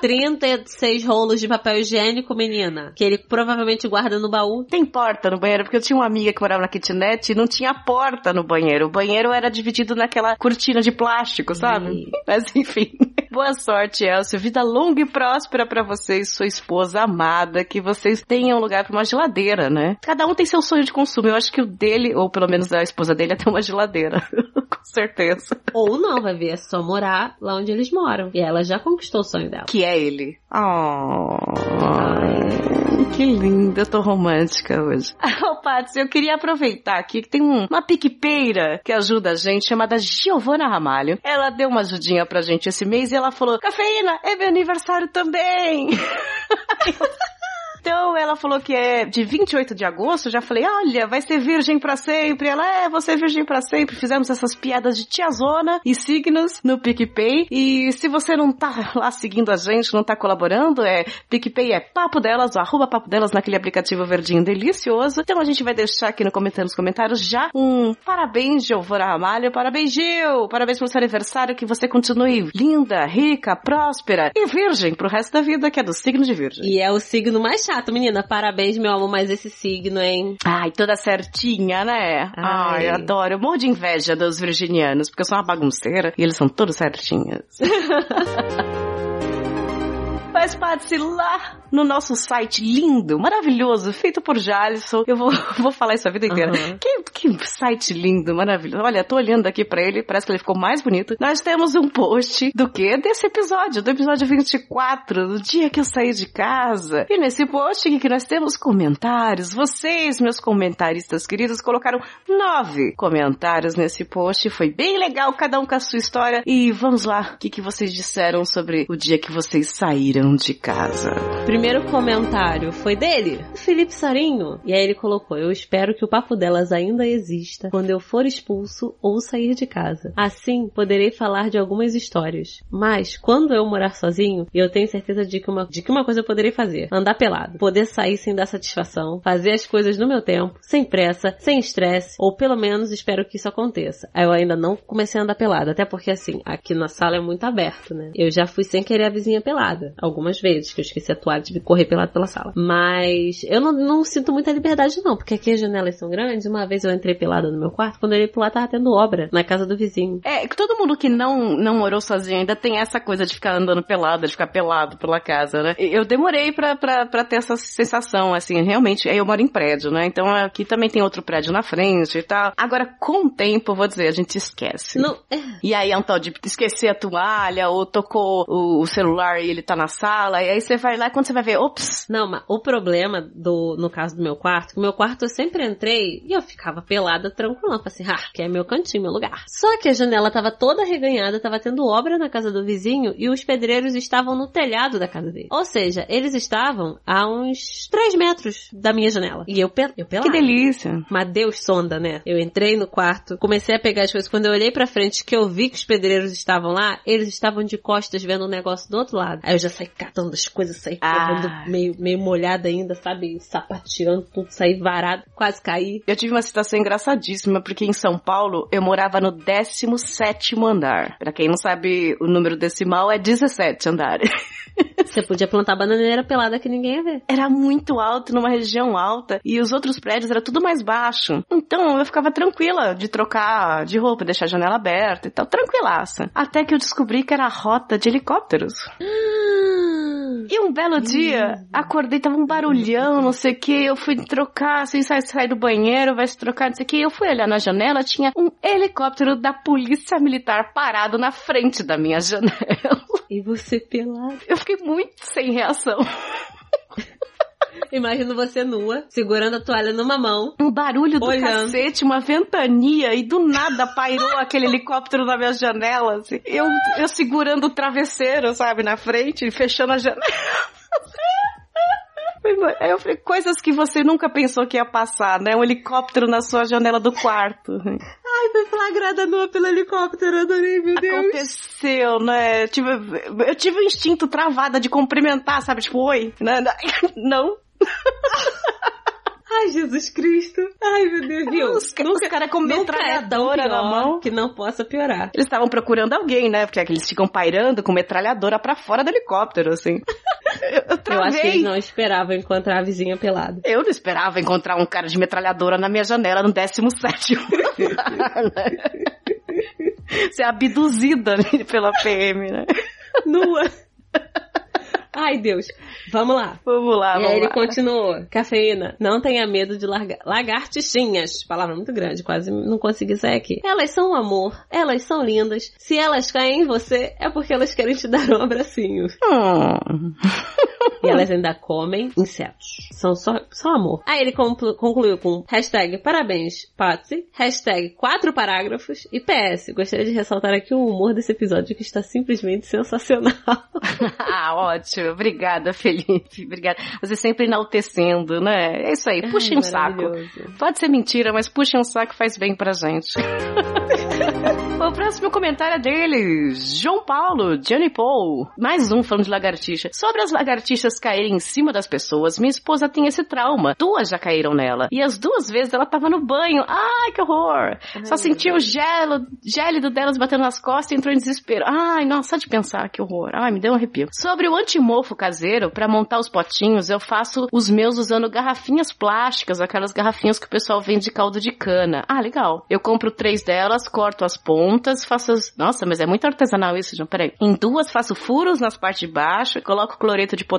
36 rolos de papel higiênico, menina. Que ele provavelmente guarda no baú. Tem porta no banheiro, porque eu tinha uma amiga que morava na kitnet e não tinha porta no banheiro. O banheiro era dividido naquela cortina de plástico, sabe? Ih. Mas enfim. Boa sorte, Elcio. Vida longa e próspera pra você e sua esposa amada. Que vocês tenham lugar pra uma geladeira, né? Cada um tem seu sonho de consumo. Eu acho que o dele, ou pelo menos a esposa dele, é ter uma geladeira. Com certeza. Ou não, vai ver, é só morar lá onde eles moram. E ela já conquistou o sonho dela. Que é ele. Oh. Que lindo, eu tô romântica hoje. Ô, Patsy, eu queria aproveitar aqui que tem um- uma piquepeira que ajuda a gente, chamada Giovana Ramalho. Ela deu uma ajudinha pra gente esse mês e ela falou, Cafeína, é meu aniversário também! Então ela falou que é de 28 de agosto. Já falei, olha, vai ser virgem pra sempre. Ela é, ser virgem pra sempre. Fizemos essas piadas de tiazona e signos no PicPay. E se você não tá lá seguindo a gente, não tá colaborando, é PicPay é Papo Delas, o arroba Papo Delas naquele aplicativo verdinho delicioso. Então a gente vai deixar aqui no comentário, nos comentários já um parabéns, Giovana Ramalho. Parabéns, Gil. Parabéns pelo seu aniversário. Que você continue linda, rica, próspera e virgem pro resto da vida, que é do signo de virgem. E é o signo mais chato, menina. Parabéns, meu amor, mas esse signo, hein? Ai, toda certinha, né? Ai, Ai. eu adoro. Eu morro de inveja dos virginianos, porque eu sou uma bagunceira e eles são todos certinhos. Faz parte lá no nosso site lindo, maravilhoso, feito por Jalisson. Eu vou, vou falar isso a vida inteira. Aham. Que, que site lindo, maravilhoso. Olha, tô olhando aqui pra ele, parece que ele ficou mais bonito. Nós temos um post do que? Desse episódio, do episódio 24, do dia que eu saí de casa. E nesse post que nós temos comentários. Vocês, meus comentaristas queridos, colocaram nove comentários nesse post. Foi bem legal, cada um com a sua história. E vamos lá, o que, que vocês disseram sobre o dia que vocês saíram de casa? Primeiro comentário foi dele, Felipe Sarinho. E aí ele colocou: Eu espero que o papo delas ainda exista quando eu for expulso ou sair de casa. Assim, poderei falar de algumas histórias. Mas, quando eu morar sozinho, eu tenho certeza de que uma, de que uma coisa eu poderei fazer: andar pelado. Poder sair sem dar satisfação, fazer as coisas no meu tempo, sem pressa, sem estresse, ou pelo menos espero que isso aconteça. Eu ainda não comecei a andar pelado, até porque assim, aqui na sala é muito aberto, né? Eu já fui sem querer a vizinha pelada. Algumas vezes, que eu esqueci a toalha de correr pelado pela sala. Mas eu não, não sinto muita liberdade não, porque aqui as janelas são grandes. Uma vez eu entrei pelada no meu quarto, quando eu olhei pro lado tava tendo obra na casa do vizinho. É, que todo mundo que não, não morou sozinho ainda tem essa coisa de ficar andando pelado, de ficar pelado pela casa, né? Eu demorei pra, pra, pra ter essa sensação, assim, realmente, eu moro em prédio, né? Então aqui também tem outro prédio na frente e tal. Agora, com o tempo, vou dizer, a gente esquece. Não, é, E aí é um tal de esquecer a toalha, ou tocou o, o celular e ele tá na sala, e aí você vai lá e quando você vai ver, ops, Não, mas o problema do, no caso do meu quarto, que o meu quarto eu sempre entrei e eu ficava pelada tranquila, assim, ah, que é meu cantinho, meu lugar. Só que a janela tava toda arreganhada, tava tendo obra na casa do vizinho e os pedreiros estavam no telhado da casa dele. Ou seja, eles estavam a uns 3 metros da minha janela. E eu, pe eu pelada. que delícia. Mas Deus sonda, né? Eu entrei no quarto, comecei a pegar as coisas. Quando eu olhei pra frente, que eu vi que os pedreiros estavam lá, eles estavam de costas vendo um negócio do outro lado. Aí eu já saí catando as coisas, saí Ah. Correndo meio, meio molhada ainda, sabe? Sapateando tudo, saí varado, quase caí. Eu tive uma situação engraçadíssima, porque em São Paulo eu morava no 17 andar. Pra quem não sabe, o número decimal é 17 andares. Você podia plantar bananeira pelada que ninguém ia ver. Era muito alto, numa região alta, e os outros prédios era tudo mais baixo. Então eu ficava tranquila de trocar de roupa, deixar a janela aberta e tal, tranquilaça. Até que eu descobri que era a rota de helicópteros. E um belo dia, acordei, tava um barulhão, não sei o que, eu fui trocar, assim, sai, sai do banheiro, vai se trocar, não sei o que, eu fui olhar na janela, tinha um helicóptero da polícia militar parado na frente da minha janela. E você pelado. Eu fiquei muito sem reação. Imagino você nua, segurando a toalha numa mão. Um barulho do Olhando. cacete, uma ventania, e do nada pairou aquele helicóptero na minha janela, assim. Eu, eu segurando o travesseiro, sabe, na frente, e fechando a janela. Aí eu falei, coisas que você nunca pensou que ia passar, né? Um helicóptero na sua janela do quarto. Ai, foi flagrada nua pelo helicóptero, adorei, meu Aconteceu, né? Eu tive, eu tive o instinto travada de cumprimentar, sabe? Tipo, oi. né? Não. Ai, Jesus Cristo. Ai, meu Deus, viu? Os, os caras com Nunca é metralhadora na mão. que não possa piorar. Eles estavam procurando alguém, né? Porque eles ficam pairando com metralhadora pra fora do helicóptero, assim. Eu, eu Eu acho que eles não esperavam encontrar a vizinha pelada. Eu não esperava encontrar um cara de metralhadora na minha janela no 17 andar, né? Ser abduzida né, pela PM, né? Nua. Ai, Deus. Vamos lá. Vamos lá, e vamos aí ele lá. continuou. Cafeína, não tenha medo de larga... lagartixinhas. Palavra muito grande, quase não consegui sair aqui. Elas são um amor, elas são lindas. Se elas caem em você, é porque elas querem te dar um abracinho. Hum. E elas ainda comem insetos. São só, só amor. Aí ele conclu- concluiu com hashtag parabéns, Patsy, hashtag quatro parágrafos e PS. Gostaria de ressaltar aqui o humor desse episódio que está simplesmente sensacional. ah, ótimo. Obrigada, Felipe. Obrigada. Você sempre enaltecendo, né? É isso aí. Puxem Ai, um saco. Pode ser mentira, mas puxem um saco faz bem pra gente. o próximo comentário é deles. João Paulo, Johnny Paul. Mais um falando de lagartixa. Sobre as lagartixas caírem em cima das pessoas, minha esposa tem esse trauma. Duas já caíram nela. E as duas vezes ela tava no banho. Ai, que horror. Só sentia o gelo, gélido delas batendo nas costas e entrou em desespero. Ai, nossa, só de pensar, que horror. Ai, me deu um arrepio. Sobre o antimofo caseiro, pra montar os potinhos, eu faço os meus usando garrafinhas plásticas, aquelas garrafinhas que o pessoal vende de caldo de cana. Ah, legal. Eu compro três delas, corto as pontas, faço as... Nossa, mas é muito artesanal isso, João. Peraí. Em duas faço furos nas partes de baixo, coloco cloreto de potássio,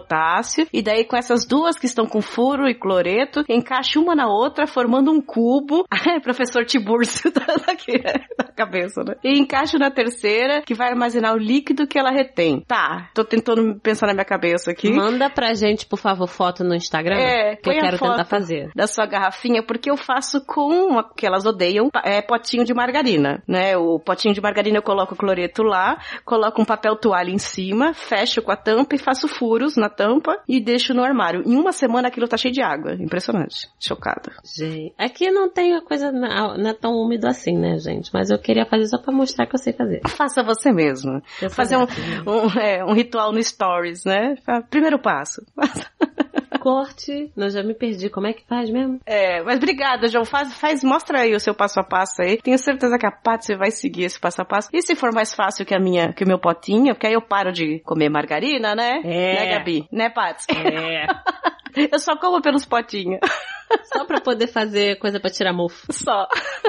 e daí com essas duas que estão com furo e cloreto, encaixo uma na outra, formando um cubo. Professor Tiburcio tá aqui na cabeça, né? E encaixo na terceira, que vai armazenar o líquido que ela retém. Tá, tô tentando pensar na minha cabeça aqui. Manda pra gente, por favor, foto no Instagram. É, que eu quero tentar fazer. da sua garrafinha, porque eu faço com uma que elas odeiam, é potinho de margarina, né? O potinho de margarina eu coloco o cloreto lá, coloco um papel toalha em cima, fecho com a tampa e faço furos na tampa e deixo no armário. Em uma semana aquilo tá cheio de água. Impressionante. Chocada. Gente, aqui não tem a coisa, não não é tão úmido assim, né, gente? Mas eu queria fazer só pra mostrar que eu sei fazer. Faça você mesmo. Eu Fazer um, um, é, um ritual no Stories, né? Primeiro passo. Corte, não, já me perdi. Como é que faz mesmo? É, mas obrigada, João. Faz, faz, mostra aí o seu passo a passo aí. Tenho certeza que a Patsy vai seguir esse passo a passo. E se for mais fácil que a minha, que o meu potinho, porque aí eu paro de comer margarina, né? É. Né, Gabi? Né, Patsy? É. Eu só como pelos potinhos. Só pra poder fazer coisa pra tirar mofo. Só.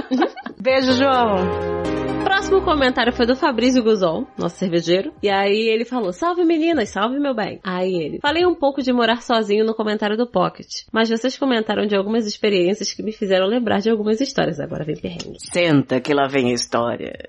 Beijo, João. Próximo comentário foi do Fabrício Guzol, nosso cervejeiro. E aí ele falou: Salve meninas, salve meu bem. Aí ele: Falei um pouco de morar sozinho no comentário do Pocket, mas vocês comentaram de algumas experiências que me fizeram lembrar de algumas histórias. Agora vem perrengue. Senta que lá vem a história.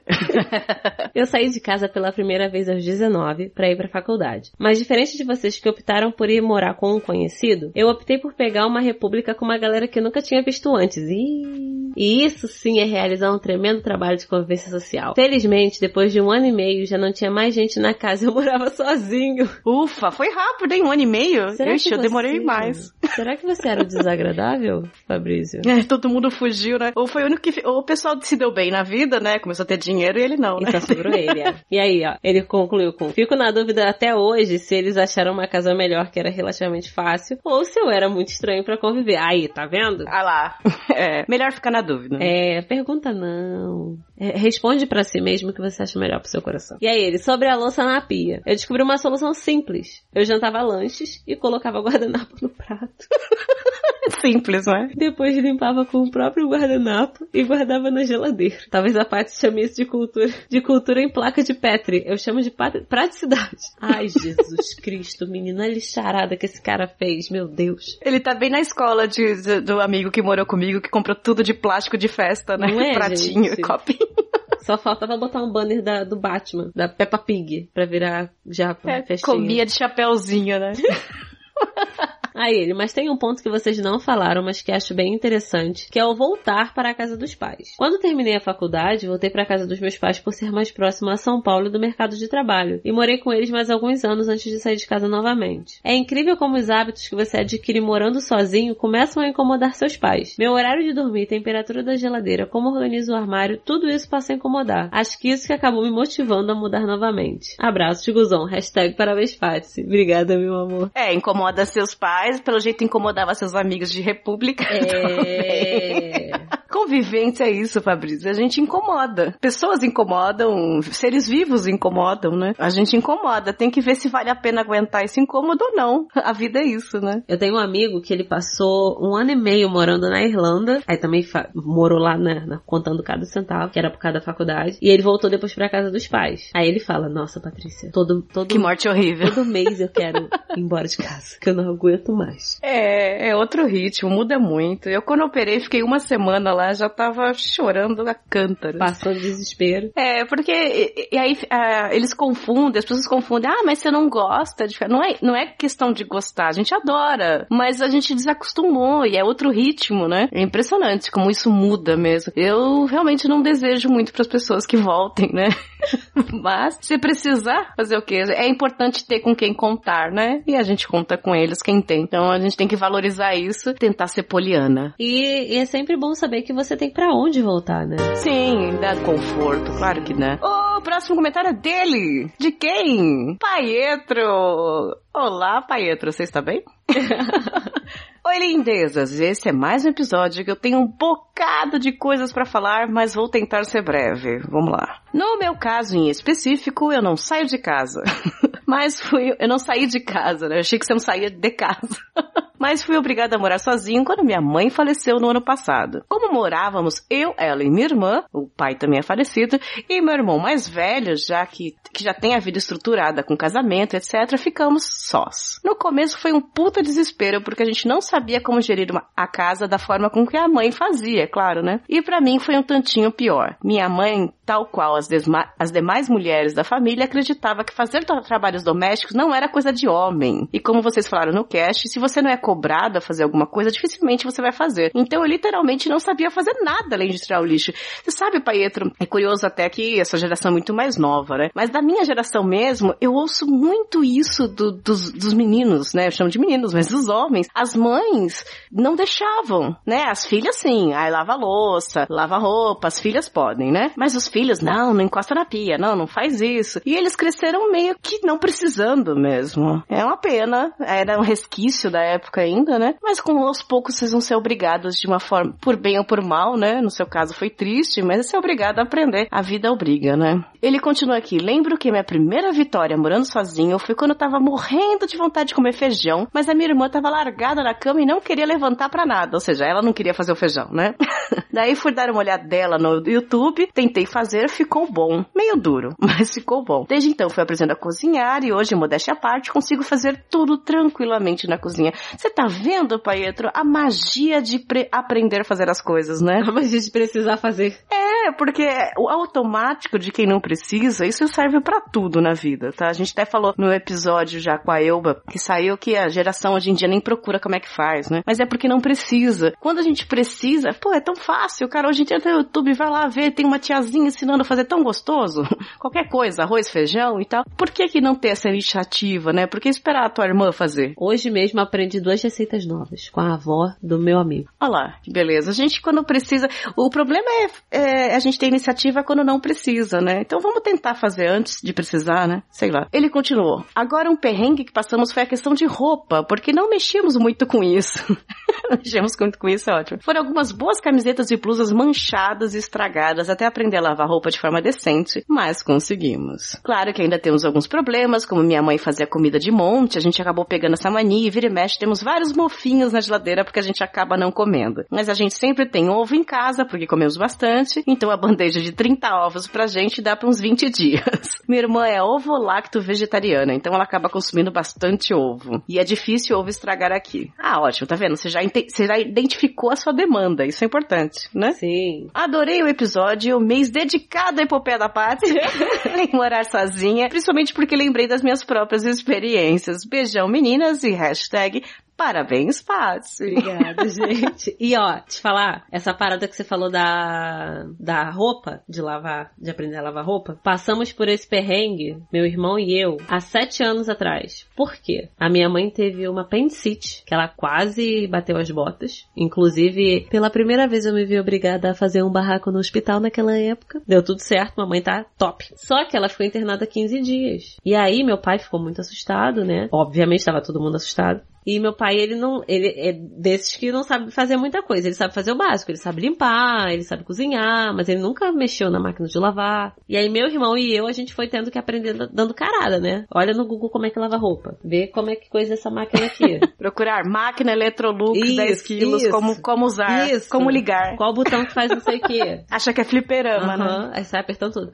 Eu saí de casa pela primeira vez aos 19 para ir pra faculdade. Mas diferente de vocês que optaram por ir morar com um conhecido, eu optei por pegar uma república com uma galera que eu nunca tinha visto antes. E, e isso sim é realizar um tremendo trabalho de convivência social. Felizmente, depois de um ano e meio, já não tinha mais gente na casa e eu morava sozinho. Ufa, foi rápido, hein? Um ano e meio? Será Ixi, que eu demorei você- mais. Será que você era desagradável, Fabrício? É, todo mundo fugiu, né? Ou foi o único que. Ou o pessoal se deu bem na vida, né? Começou a ter dinheiro e ele não, E né? só sobrou ele, é. E aí, ó, ele concluiu com: Fico na dúvida até hoje se eles acharam uma casa melhor que era relativamente fácil ou se eu era muito estranho pra conviver. Aí, tá vendo? Ah lá. É, melhor ficar na dúvida. É, pergunta não. É, responde pra si mesmo o que você acha melhor pro seu coração. E aí ele, sobre a louça na pia. Eu descobri uma solução simples. Eu jantava lanches e colocava guardanapo no prato. Simples, né? Depois limpava com o próprio guardanapo e guardava na geladeira. Talvez a parte chame isso de cultura, de cultura em placa de Petri. Eu chamo de praticidade. Ai, Jesus Cristo, menina lixarada que esse cara fez, meu Deus. Ele tá bem na escola de, de- do amigo que morou comigo, que comprou tudo de plástico de festa, né? Não é, Pratinho, gente? copinho. Só faltava botar um banner da, do Batman, da Peppa Pig, pra virar japa, É, festinha. comia de chapéuzinho, né? Aí ele, mas tem um ponto que vocês não falaram, mas que acho bem interessante, que é o voltar para a casa dos pais. Quando terminei a faculdade, voltei para a casa dos meus pais por ser mais próximo a São Paulo do mercado de trabalho, e morei com eles mais alguns anos antes de sair de casa novamente. É incrível como os hábitos que você adquire morando sozinho começam a incomodar seus pais. Meu horário de dormir, temperatura da geladeira, como organizo o armário, tudo isso passa a incomodar. Acho que isso que acabou me motivando a mudar novamente. Abraço, Tiguzão. Hashtag parabéns, Patsy. Obrigada, meu amor. É, incomoda seus pais, pelo jeito incomodava seus amigos de república. É... Convivência é isso, Fabrício. A gente incomoda. Pessoas incomodam, seres vivos incomodam, né? A gente incomoda. Tem que ver se vale a pena aguentar esse incômodo ou não. A vida é isso, né? Eu tenho um amigo que ele passou um ano e meio morando na Irlanda, aí também morou lá na, na- contando cada centavo, que era por causa da faculdade, e ele voltou depois pra casa dos pais. Aí ele fala, nossa, Patrícia, todo, todo, Que morte horrível. todo mês eu quero ir embora de casa, que eu não aguento mais. É, é outro ritmo, muda muito. Eu quando operei, fiquei uma semana lá, já tava chorando a cântara. Passou desespero. É, porque e, e aí ah, eles confundem, as pessoas confundem, ah, mas você não gosta de ficar. Não é, não é questão de gostar, a gente adora, mas a gente desacostumou e é outro ritmo, né? É impressionante como isso muda mesmo. Eu realmente não desejo muito para as pessoas que voltem, né? mas se precisar fazer o quê? É importante ter com quem contar, né? E a gente conta com eles quem tem. Então a gente tem que valorizar isso, tentar ser poliana. E, e é sempre bom saber que você tem pra onde voltar, né? Sim, dá conforto, claro que dá. O próximo comentário é dele. De quem? Paetro. Olá, Paetro, você está bem? Oi, lindezas! Esse é mais um episódio que eu tenho um bocado de coisas pra falar, mas vou tentar ser breve. Vamos lá. No meu caso em específico, eu não saio de casa. mas fui. Eu não saí de casa, né? Eu achei que você não saía de casa. mas fui obrigada a morar sozinho quando minha mãe faleceu no ano passado. Como morávamos eu, ela e minha irmã, o pai também é falecido, e meu irmão mais velho, já que, que já tem a vida estruturada com casamento, etc., ficamos sós. No começo foi um puta desespero, porque a gente não sabia como gerir uma- a casa da forma com que a mãe fazia, claro, né? E pra mim foi um tantinho pior. Minha mãe, tal qual as, as demais mulheres da família, acreditava que fazer tra- trabalhos domésticos não era coisa de homem. E como vocês falaram no cast, se você não é cobrado a fazer alguma coisa, dificilmente você vai fazer. Então eu literalmente não sabia fazer nada além de tirar o lixo. Você sabe, Paetro, é curioso até que essa geração é muito mais nova, né? Mas da minha geração mesmo, eu ouço muito isso do- dos, dos meninos, né? Eu chamo de meninos, mas dos homens. As mães não deixavam, né? As filhas sim, aí lava louça, lava roupa, as filhas podem, né? Mas os filhos, não, não encosta na pia, não, não faz isso. E eles cresceram meio que não precisando mesmo. É uma pena, era um resquício da época ainda, né? Mas com aos poucos vocês vão ser obrigados de uma forma, por bem ou por mal, né? No seu caso foi triste, mas você é obrigado a aprender. A vida obriga, né? Ele continua aqui. Lembro que minha primeira vitória morando sozinho foi quando eu tava morrendo de vontade de comer feijão, mas a minha irmã tava largada na cama e não queria levantar pra nada. Ou seja, ela não queria fazer o feijão, né? Daí fui dar uma olhada dela no YouTube, tentei fazer, ficou bom. Meio duro, mas ficou bom. Desde então fui aprendendo a cozinhar e hoje, modéstia à parte, consigo fazer tudo tranquilamente na cozinha. Você tá vendo, Paetro, a magia de pre- aprender a fazer as coisas, né? Mas a gente precisar fazer. É, porque o automático de quem não precisa, isso serve pra tudo na vida, tá? A gente até falou no episódio já com a Elba, que saiu que a geração hoje em dia nem procura como é que faz, né? Mas é porque não precisa. Quando a gente precisa, pô, é tão fácil, cara. Hoje em dia tem o YouTube, vai lá ver, tem uma tiazinha ensinando a fazer tão gostoso. Qualquer coisa, arroz, feijão e tal. Por que que não ter essa iniciativa, né? Por que esperar a tua irmã fazer? Hoje mesmo aprendi duas receitas novas com a avó do meu amigo. Olha lá, que beleza. A gente, quando precisa. O problema é, é a gente ter iniciativa quando não precisa, né? Então vamos tentar fazer antes de precisar, né? Sei lá. Ele continuou. Agora, um perrengue que passamos foi a questão de roupa, porque não mexíamos muito com isso. Mexemos muito com isso, é ótimo. Foram algumas boas camisetas e blusas manchadas e estragadas até aprender a lavar roupa de forma decente, mas conseguimos. Claro que ainda temos alguns problemas, como minha mãe fazia comida de monte, a gente acabou pegando essa mania e vira e mexe, temos vários mofinhos na geladeira porque a gente acaba não comendo. Mas a gente sempre tem ovo em casa, porque comemos bastante, então a bandeja de 30 ovos pra gente dá pra uns 20 dias. Minha irmã é ovo-lacto vegetariana, então ela acaba consumindo bastante ovo. E é difícil ovo estragar aqui. Ah, ótimo, tá vendo? Você já, você já identificou a sua demanda, isso é importante, né? Sim. Adorei o episódio, o mês dedicado à epopeia da Paty em morar sozinha, principalmente porque lembrei das minhas próprias experiências. Beijão, meninas, e hashtag Parabéns, Patsy. Obrigada, gente. E ó, te falar, essa parada que você falou da, da roupa, de lavar, de aprender a lavar roupa, passamos por esse perrengue, meu irmão e eu, há sete anos atrás. Por quê? A minha mãe teve uma apendicite, que ela quase bateu as botas. Inclusive, pela primeira vez eu me vi obrigada a fazer um barraco no hospital naquela época. Deu tudo certo, mamãe tá top. Só que ela ficou internada 15 dias. E aí meu pai ficou muito assustado, né? Obviamente estava todo mundo assustado. E meu pai, ele não, ele é desses que não sabe fazer muita coisa. Ele sabe fazer o básico, ele sabe limpar, ele sabe cozinhar, mas ele nunca mexeu na máquina de lavar. E aí meu irmão e eu, a gente foi tendo que aprender dando carada, né? Olha no Google como é que lava roupa. Vê como é que coisa essa máquina aqui. Procurar máquina Electrolux isso, 10 quilos, isso, como, como usar, isso. como ligar. Qual botão que faz não sei o quê. Acha que é fliperama, uhum, né? Aí sai apertando tudo.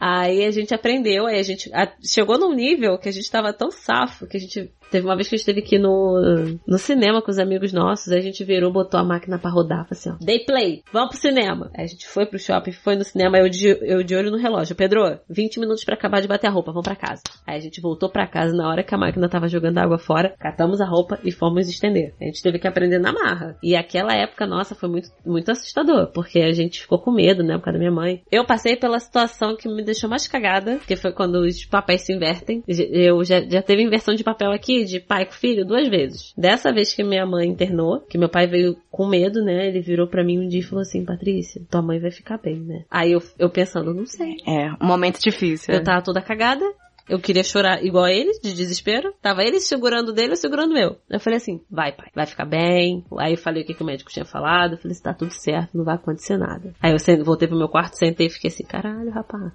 Aí a gente aprendeu, aí a gente a, chegou num nível que a gente tava tão safo que a gente Teve uma vez que a gente esteve aqui no, no cinema com os amigos nossos, a gente virou, botou a máquina pra rodar, assim, ó, dei play, vamos pro cinema. Aí a gente foi pro shopping, foi no cinema, eu de, eu de olho no relógio. Pedro, 20 minutos para acabar de bater a roupa, vamos para casa. Aí a gente voltou para casa na hora que a máquina tava jogando água fora, catamos a roupa e fomos estender. A gente teve que aprender na marra. E aquela época, nossa, foi muito, muito assustador, porque a gente ficou com medo, né, por causa da minha mãe. Eu passei pela situação que me deixou mais cagada, que foi quando os papéis se invertem. Eu já, já teve inversão de papel aqui, de pai com filho duas vezes. Dessa vez que minha mãe internou, que meu pai veio com medo, né? Ele virou para mim um dia e falou assim, Patrícia, tua mãe vai ficar bem, né? Aí eu, eu pensando, não sei. É, um momento difícil. Eu é. tava toda cagada, eu queria chorar igual ele, de desespero. Tava ele segurando dele, eu segurando o meu. Eu falei assim, vai pai, vai ficar bem. Aí eu falei o que, que o médico tinha falado. Eu falei, tá tudo certo, não vai acontecer nada. Aí eu voltei pro meu quarto, sentei e fiquei assim, caralho, rapaz.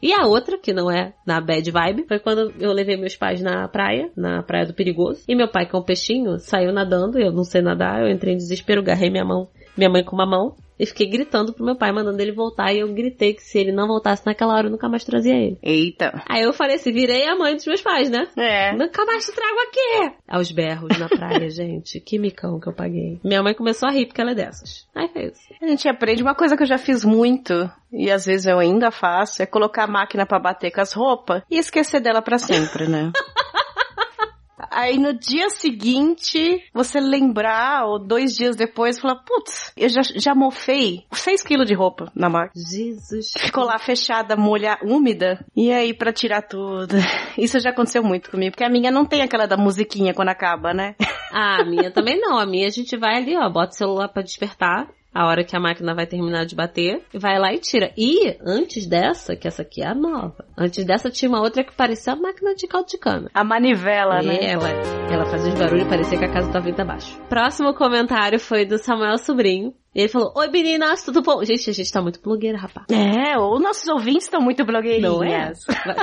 E a outra, que não é na bad vibe, foi quando eu levei meus pais na praia, na praia do Perigoso. E meu pai, com é um peixinho, saiu nadando, eu não sei nadar, eu entrei em desespero, agarrei minha mão, minha mãe com uma mão, e fiquei gritando pro meu pai, mandando ele voltar. E eu gritei que se ele não voltasse naquela hora, eu nunca mais trazia ele. Eita. Aí eu falei assim, virei a mãe dos meus pais, né? É. Nunca mais te trago aqui. Aos berros na praia, gente. Que micão que eu paguei. Minha mãe começou a rir porque ela é dessas. Aí fez. A gente aprende uma coisa que eu já fiz muito. E às vezes eu ainda faço, é colocar a máquina para bater com as roupas e esquecer dela para sempre, né? Aí no dia seguinte, você lembrar, ou dois dias depois, falar, putz, eu já, já mofei 6 quilos de roupa na máquina. Jesus. Ficou lá fechada, molha, úmida. E aí, para tirar tudo. Isso já aconteceu muito comigo, porque a minha não tem aquela da musiquinha quando acaba, né? Ah, a minha também não. A minha a gente vai ali, ó, bota o celular para despertar a hora que a máquina vai terminar de bater, vai lá e tira. E antes dessa, que essa aqui é a nova, antes dessa tinha uma outra que parecia a máquina de caldo de cana. A manivela, né? Ela, ela fazia os barulhos e parecia que a casa estava indo abaixo. Próximo comentário foi do Samuel Sobrinho. E ele falou, oi meninas, tudo bom? Gente, a gente tá muito blogueira, rapaz. É, ou nossos ouvintes estão muito blogueirinhas. Não é?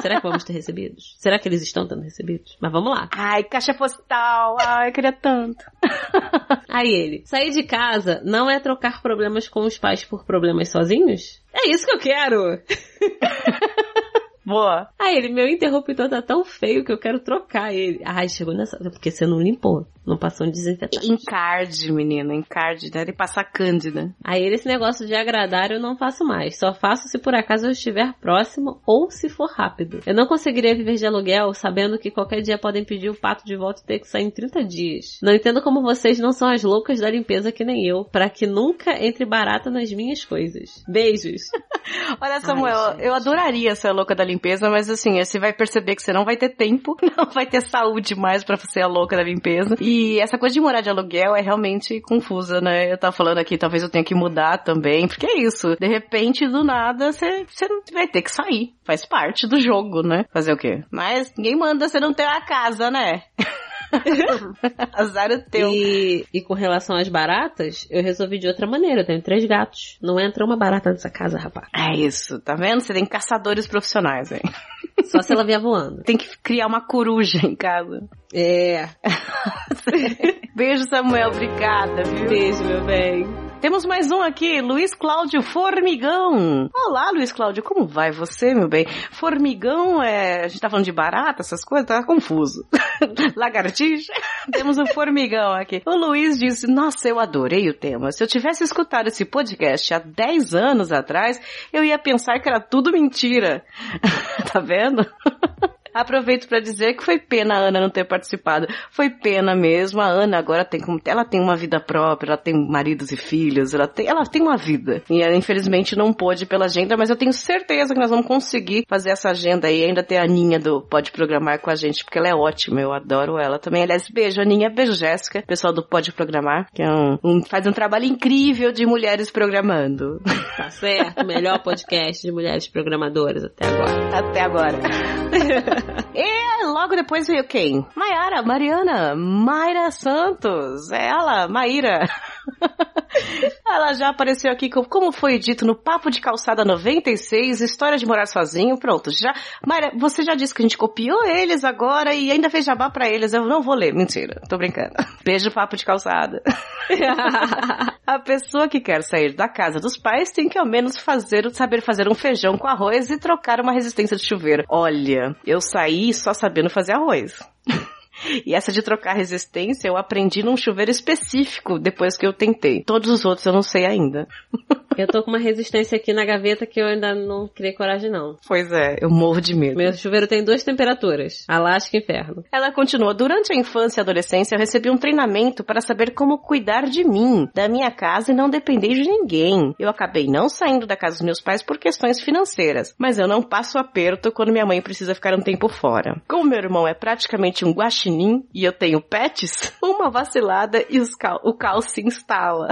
Será que vamos ter recebidos? Será que eles estão tendo recebidos? Mas vamos lá. Ai, caixa postal, ai, eu queria tanto. Aí ele, sair de casa não é trocar problemas com os pais por problemas sozinhos? É isso que eu quero! Boa. Aí ele, meu interruptor tá tão feio que eu quero trocar ele. Ai, chegou nessa. Porque você não limpou. Não passou um desinfetante. Encarde, menina. Encarde. Deve passar cândida. Aí ele, esse negócio de agradar eu não faço mais. Só faço se por acaso eu estiver próximo ou se for rápido. Eu não conseguiria viver de aluguel sabendo que qualquer dia podem pedir o pato de volta e ter que sair em 30 dias. Não entendo como vocês não são as loucas da limpeza que nem eu, para que nunca entre barata nas minhas coisas. Beijos. Olha, Samuel, Ai, eu adoraria ser a louca da limpeza, mas assim, você vai perceber que você não vai ter tempo, não vai ter saúde mais para ser a louca da limpeza. E essa coisa de morar de aluguel é realmente confusa, né? Eu tava falando aqui, talvez eu tenha que mudar também, porque é isso. De repente, do nada, você, você vai ter que sair. Faz parte do jogo, né? Fazer o quê? Mas ninguém manda você não ter a casa, né? Azar o teu. E, e com relação às baratas, eu resolvi de outra maneira. Eu tenho três gatos. Não entra uma barata nessa casa, rapaz. É isso, tá vendo? Você tem caçadores profissionais, hein? Só se ela vier voando. Tem que criar uma coruja em casa. É. Beijo, Samuel. Obrigada, viu? Beijo, meu bem. Temos mais um aqui, Luiz Cláudio Formigão. Olá, Luiz Cláudio, como vai você, meu bem? Formigão é. A gente tá falando de barata, essas coisas, tá confuso. Lagartixa? Temos um formigão aqui. O Luiz disse: Nossa, eu adorei o tema. Se eu tivesse escutado esse podcast há 10 anos atrás, eu ia pensar que era tudo mentira. tá vendo? Aproveito para dizer que foi pena a Ana não ter participado. Foi pena mesmo. A Ana agora tem ela tem uma vida própria, ela tem maridos e filhos, ela tem, ela tem uma vida. E ela infelizmente não pôde pela agenda, mas eu tenho certeza que nós vamos conseguir fazer essa agenda aí. Ainda ter a Aninha do Pode Programar com a gente, porque ela é ótima, eu adoro ela também. Aliás, beijo Aninha, beijo Jéssica, pessoal do Pode Programar, que é um, um, faz um trabalho incrível de mulheres programando. Tá certo, melhor podcast de mulheres programadoras até agora. Até agora. e logo depois veio quem? Maiara, Mariana, Mayra Santos. É ela, Maíra. Ela já apareceu aqui com, como foi dito no Papo de Calçada 96, História de Morar Sozinho. Pronto, já. Mayra, você já disse que a gente copiou eles agora e ainda fez jabá pra eles. Eu não vou ler, mentira, tô brincando. Beijo, Papo de Calçada. a pessoa que quer sair da casa dos pais tem que ao menos fazer, saber fazer um feijão com arroz e trocar uma resistência de chuveiro. Olha, eu saí só sabendo fazer arroz. E essa de trocar resistência eu aprendi num chuveiro específico depois que eu tentei. Todos os outros eu não sei ainda. Eu tô com uma resistência aqui na gaveta que eu ainda não criei coragem não. Pois é, eu morro de medo. Meu chuveiro tem duas temperaturas, Alasca e inferno. Ela continua, durante a infância e adolescência eu recebi um treinamento para saber como cuidar de mim, da minha casa e não depender de ninguém. Eu acabei não saindo da casa dos meus pais por questões financeiras, mas eu não passo aperto quando minha mãe precisa ficar um tempo fora. Como meu irmão é praticamente um guaxinim e eu tenho pets, uma vacilada e cal o caos se instala.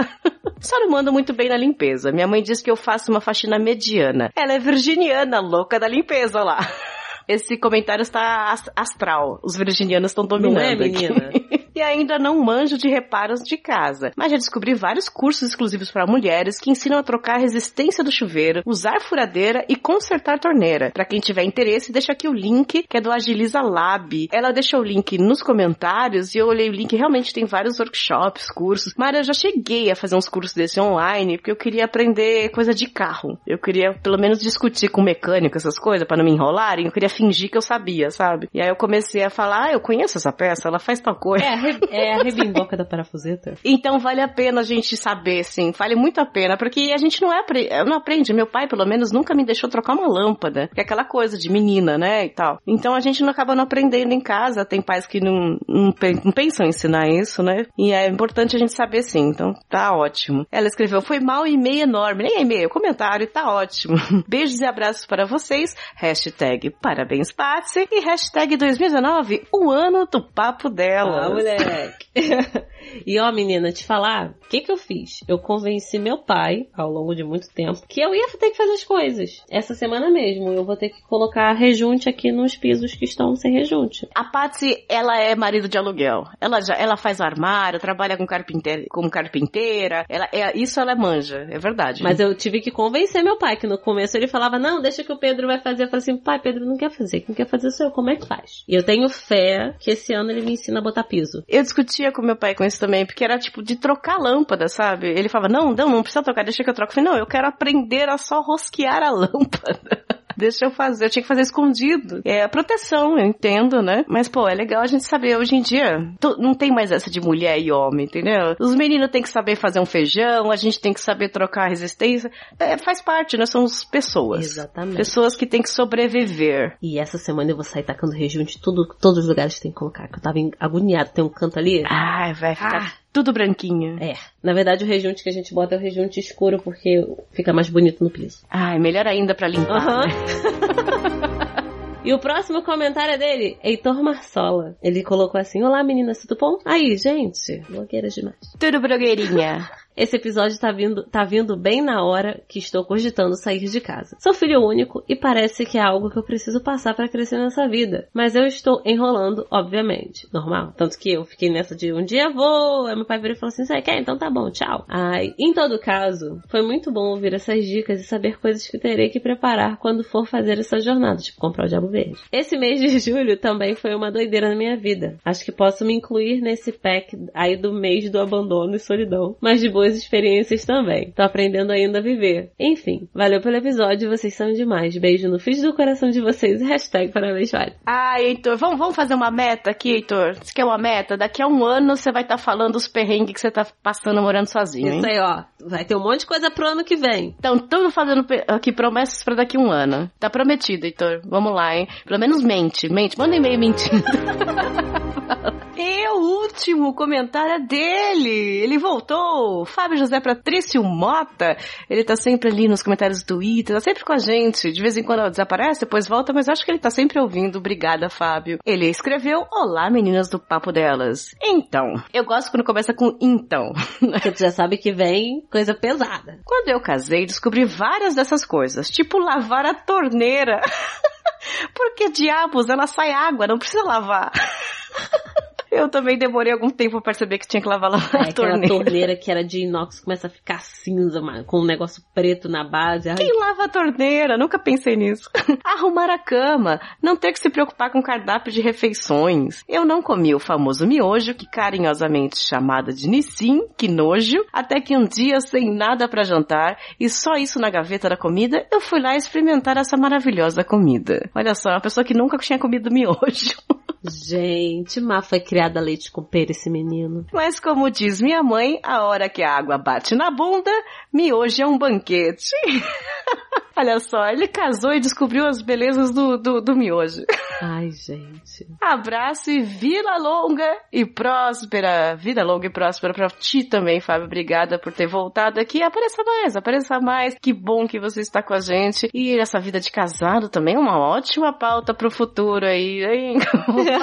Só não mando muito bem na limpeza. Minha mãe diz que eu faço uma faxina mediana. Ela é virginiana, louca da limpeza lá. Esse comentário está astral. Os virginianos estão dominando. Não é, menina? e ainda não manjo de reparos de casa. Mas já descobri vários cursos exclusivos para mulheres que ensinam a trocar a resistência do chuveiro, usar furadeira e consertar torneira. Para quem tiver interesse, deixa aqui o link, que é do Agiliza Lab. Ela deixou o link nos comentários e eu olhei o link, realmente tem vários workshops, cursos. Mas eu já cheguei a fazer uns cursos desse online, porque eu queria aprender coisa de carro. Eu queria pelo menos discutir com mecânico essas coisas para não me enrolarem. Eu queria fingir que eu sabia, sabe? E aí eu comecei a falar, ah, eu conheço essa peça, ela faz tal coisa. É, é a rebimboca da parafuseta. Então vale a pena a gente saber, sim. Vale muito a pena, porque a gente não, é, não aprende. Meu pai, pelo menos, nunca me deixou trocar uma lâmpada. Que é aquela coisa de menina, né, e tal. Então a gente não acaba não aprendendo em casa. Tem pais que não, não, não pensam em ensinar isso, né? E é importante a gente saber, sim. Então tá ótimo. Ela escreveu, foi mal e-mail enorme. Nem e-mail, comentário, tá ótimo. Beijos e abraços para vocês. Hashtag parabéns, Patsy. E hashtag 2019, o ano do papo dela. Ah, mulher Sick. e ó, menina, te falar, o que que eu fiz? Eu convenci meu pai, ao longo de muito tempo, que eu ia ter que fazer as coisas. Essa semana mesmo, eu vou ter que colocar rejunte aqui nos pisos que estão sem rejunte. A Patsy, ela é marido de aluguel. Ela já, ela faz armário, trabalha com carpinteira, como carpinteira. Ela, é, isso ela manja, é verdade. Mas eu tive que convencer meu pai, que no começo ele falava, não, deixa que o Pedro vai fazer. Eu falei assim, pai, Pedro não quer fazer. Quem quer fazer sou eu, como é que faz? E eu tenho fé que esse ano ele me ensina a botar piso. Eu discutia com meu pai com isso também, porque era tipo de trocar lâmpada, sabe? Ele falava, não, não, não precisa trocar, deixa que eu troco. Eu falei, não, eu quero aprender a só rosquear a lâmpada. Deixa eu fazer, eu tinha que fazer escondido. É a proteção, eu entendo, né? Mas, pô, é legal a gente saber. Hoje em dia, não tem mais essa de mulher e homem, entendeu? Os meninos têm que saber fazer um feijão, a gente tem que saber trocar resistência. É, faz parte, né? Somos pessoas. Exatamente. Pessoas que têm que sobreviver. E essa semana eu vou sair tacando rejunte tudo, todos os lugares que tem que colocar. Que eu tava agoniado, tem um canto ali. Ai, vai ficar. Ah tudo branquinho. É. Na verdade, o rejunte que a gente bota é o rejunte escuro porque fica mais bonito no piso. Ai, melhor ainda para limpar. Uhum. Né? E o próximo comentário é dele, Heitor Marsola. Ele colocou assim: Olá meninas, tudo bom? Aí, gente, blogueiras demais. Tudo blogueirinha. Esse episódio tá vindo, tá vindo bem na hora que estou cogitando sair de casa. Sou filho único e parece que é algo que eu preciso passar para crescer nessa vida. Mas eu estou enrolando, obviamente. Normal. Tanto que eu fiquei nessa de um dia vou. Aí meu pai virou e falou assim: você quer? Então tá bom, tchau. Ai, em todo caso, foi muito bom ouvir essas dicas e saber coisas que terei que preparar quando for fazer essa jornada, tipo comprar o diabo verde. Esse mês de julho também foi uma doideira na minha vida. Acho que posso me incluir nesse pack aí do mês do abandono e solidão, mas de boas experiências também. Tô aprendendo ainda a viver. Enfim, valeu pelo episódio, vocês são demais. Beijo no fiz do coração de vocês e hashtag parabéns, vale. Ah, Heitor, vamos, vamos fazer uma meta aqui, Heitor? Você quer uma meta? Daqui a um ano você vai estar tá falando os perrengues que você tá passando morando sozinho, hein? Isso aí, ó. Vai ter um monte de coisa pro ano que vem. Então, tudo fazendo aqui promessas para daqui a um ano. Tá prometido, Heitor. Vamos lá, hein? Pelo menos mente, mente. Manda um e-mail mentindo. E o último comentário é dele. Ele voltou. Fábio José Patrício Mota. Ele tá sempre ali nos comentários do Twitter, tá sempre com a gente. De vez em quando ela desaparece, depois volta, mas acho que ele tá sempre ouvindo. Obrigada, Fábio. Ele escreveu: Olá, meninas do Papo Delas. Então, eu gosto quando começa com então. Porque tu já sabe que vem coisa pesada. Quando eu casei, descobri várias dessas coisas, tipo lavar a torneira. Por que diabos ela sai água? Não precisa lavar. Eu também demorei algum tempo pra perceber que tinha que lavar a É, torneira. aquela torneira que era de inox começa a ficar cinza, mano, com um negócio preto na base. Ai, Quem lava a torneira? Nunca pensei nisso. Arrumar a cama. Não ter que se preocupar com cardápio de refeições. Eu não comi o famoso miojo, que carinhosamente chamada de Nissin, que nojo, até que um dia, sem nada pra jantar e só isso na gaveta da comida, eu fui lá experimentar essa maravilhosa comida. Olha só, uma pessoa que nunca tinha comido miojo. Gente, mas foi criada leite com pera esse menino. Mas como diz minha mãe, a hora que a água bate na bunda, miojo é um banquete. Olha só, ele casou e descobriu as belezas do, do, do miojo. Ai, gente. Abraço e vida longa e próspera. Vida longa e próspera pra ti também, Fábio. Obrigada por ter voltado aqui. Apareça mais, apareça mais. Que bom que você está com a gente. E essa vida de casado também é uma ótima pauta pro futuro aí, hein? Vida-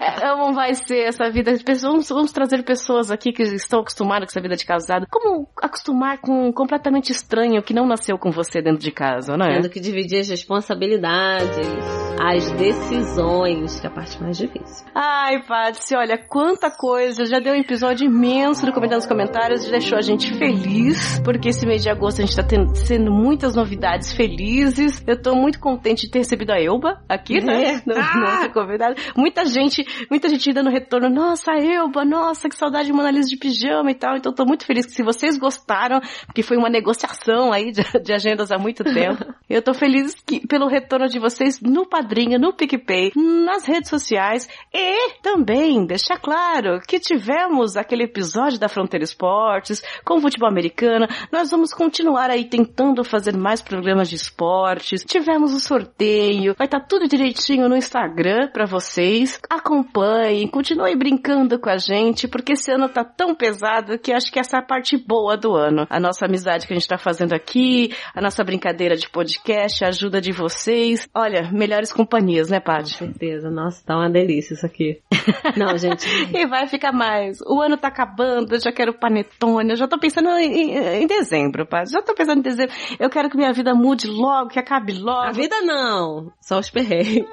É, Como vai ser essa vida? Vamos, vamos trazer pessoas aqui que estão acostumadas com essa vida de casado. Como acostumar com um completamente estranho que não nasceu com você dentro de casa, não é? Tendo que dividir as responsabilidades, as decisões, que é a parte mais difícil. Ai, Patsy, olha, quanta coisa. Já deu um episódio imenso do Comentando nos Comentários, já deixou a gente feliz, porque esse mês de agosto a gente tá tendo, sendo muitas novidades felizes. Eu tô muito contente de ter recebido a Elba aqui, né? É. Ah! nosso convidado. Muita gente, muita gente dando retorno. Nossa, Elba, nossa, que saudade de Mona Lisa de pijama e tal. Então tô muito feliz que se vocês gostaram, porque foi uma negociação aí de, de agendas há muito tempo. Eu tô feliz que, pelo retorno de vocês no Padrinho, no PicPay, nas redes sociais e também deixar claro que tivemos aquele episódio da Fronteira Esportes com o futebol americano. Nós vamos continuar aí tentando fazer mais programas de esportes. Tivemos o sorteio, vai estar tudo direitinho no Instagram pra vocês. Acompanhem, continuem brincando com a gente, porque esse ano tá tão pesado que acho que essa é a parte boa do ano. A nossa amizade que a gente tá fazendo aqui, a nossa brincadeira de podcast, a ajuda de vocês. Olha, melhores companhias, né, Com Paty? certeza. Nossa, tá uma delícia isso aqui. Não, gente. E vai ficar mais. O ano tá acabando, eu já quero panetone, eu já tô pensando em, em- em dezembro, Paty. Já tô pensando em dezembro. Eu quero que minha vida mude logo, que acabe logo. A vida não. Só os perrengues.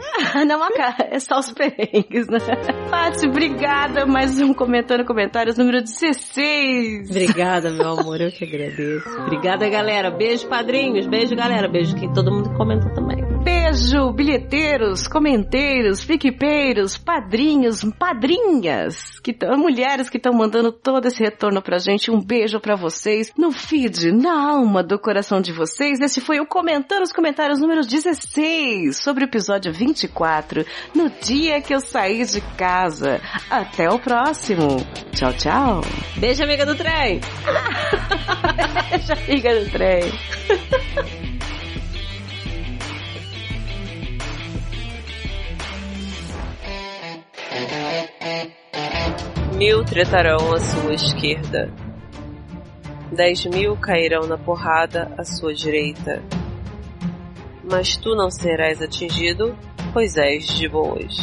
Não, aca- é só os perrengues, né? Paty, obrigada. Mais um comentando comentários número 16. Obrigada, meu amor. Eu que agradeço. Obrigada, galera. Beijo, padrinhos. Beijo, galera. Beijo que todo mundo comentou também. Beijo, bilheteiros, comenteiros, piquipeiros, padrinhos, padrinhas, que tão, mulheres que estão mandando todo esse retorno pra gente. Um beijo pra vocês no feed, na alma do coração de vocês. Esse foi o Comentando os Comentários número 16 sobre o episódio 24, no dia que eu saí de casa. Até o próximo. Tchau, tchau. Beijo, amiga do trem. Já fica no trem. Mil tretarão à sua esquerda. Dez mil cairão na porrada à sua direita. Mas tu não serás atingido, pois és de boas.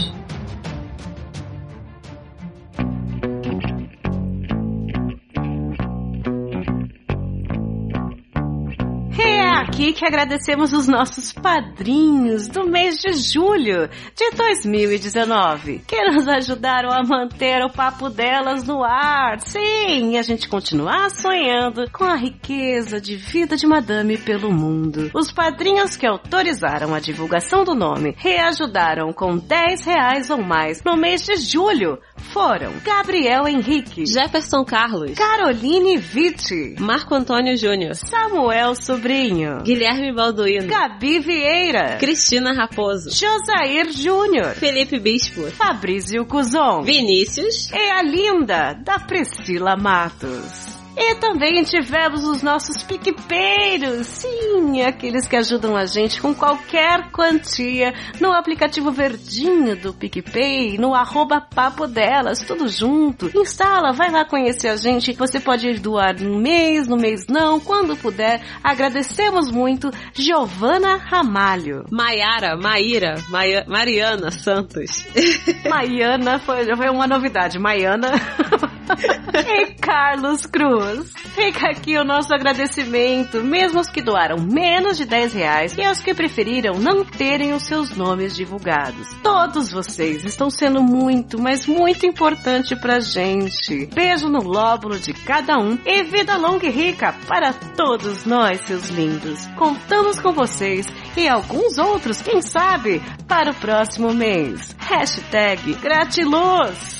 Aqui que agradecemos os nossos padrinhos do mês de julho de 2019, que nos ajudaram a manter o papo delas no ar. Sim, e a gente continuar sonhando com a riqueza de vida de madame pelo mundo. Os padrinhos que autorizaram a divulgação do nome reajudaram com 10 reais ou mais no mês de julho foram Gabriel Henrique, Jefferson Carlos, Caroline Vitti, Marco Antônio Júnior, Samuel Sobrinho, Guilherme Balduino, Gabi Vieira, Cristina Raposo, Josair Júnior, Felipe Bispo, Fabrício Cuzon, Vinícius. E a linda da Priscila Matos. E também tivemos os nossos piquepeiros, sim, aqueles que ajudam a gente com qualquer quantia no aplicativo verdinho do PicPay, no arroba papo delas, tudo junto. Instala, vai lá conhecer a gente, você pode doar no mês, no mês não, quando puder. Agradecemos muito, Giovana Ramalho. Maiara, Maíra, Maia, Mariana Santos. Maiana foi, foi uma novidade, Maiana. e Carlos Cruz. Fica aqui o nosso agradecimento, mesmo os que doaram menos de 10 reais e aos que preferiram não terem os seus nomes divulgados. Todos vocês estão sendo muito, mas muito importante pra gente. Beijo no lóbulo de cada um e vida longa e rica para todos nós, seus lindos. Contamos com vocês e alguns outros, quem sabe, para o próximo mês. Hashtag Gratiluz!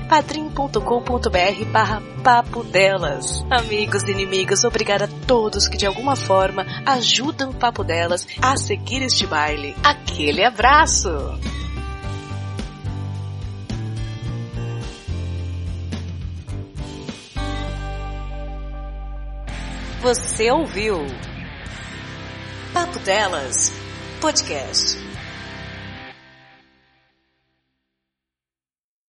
padrim.com.br barra papo delas. Amigos e inimigos, obrigada a todos que de alguma forma ajudam o Papo Delas a seguir este baile. Aquele abraço! Você ouviu Papo Delas Podcast.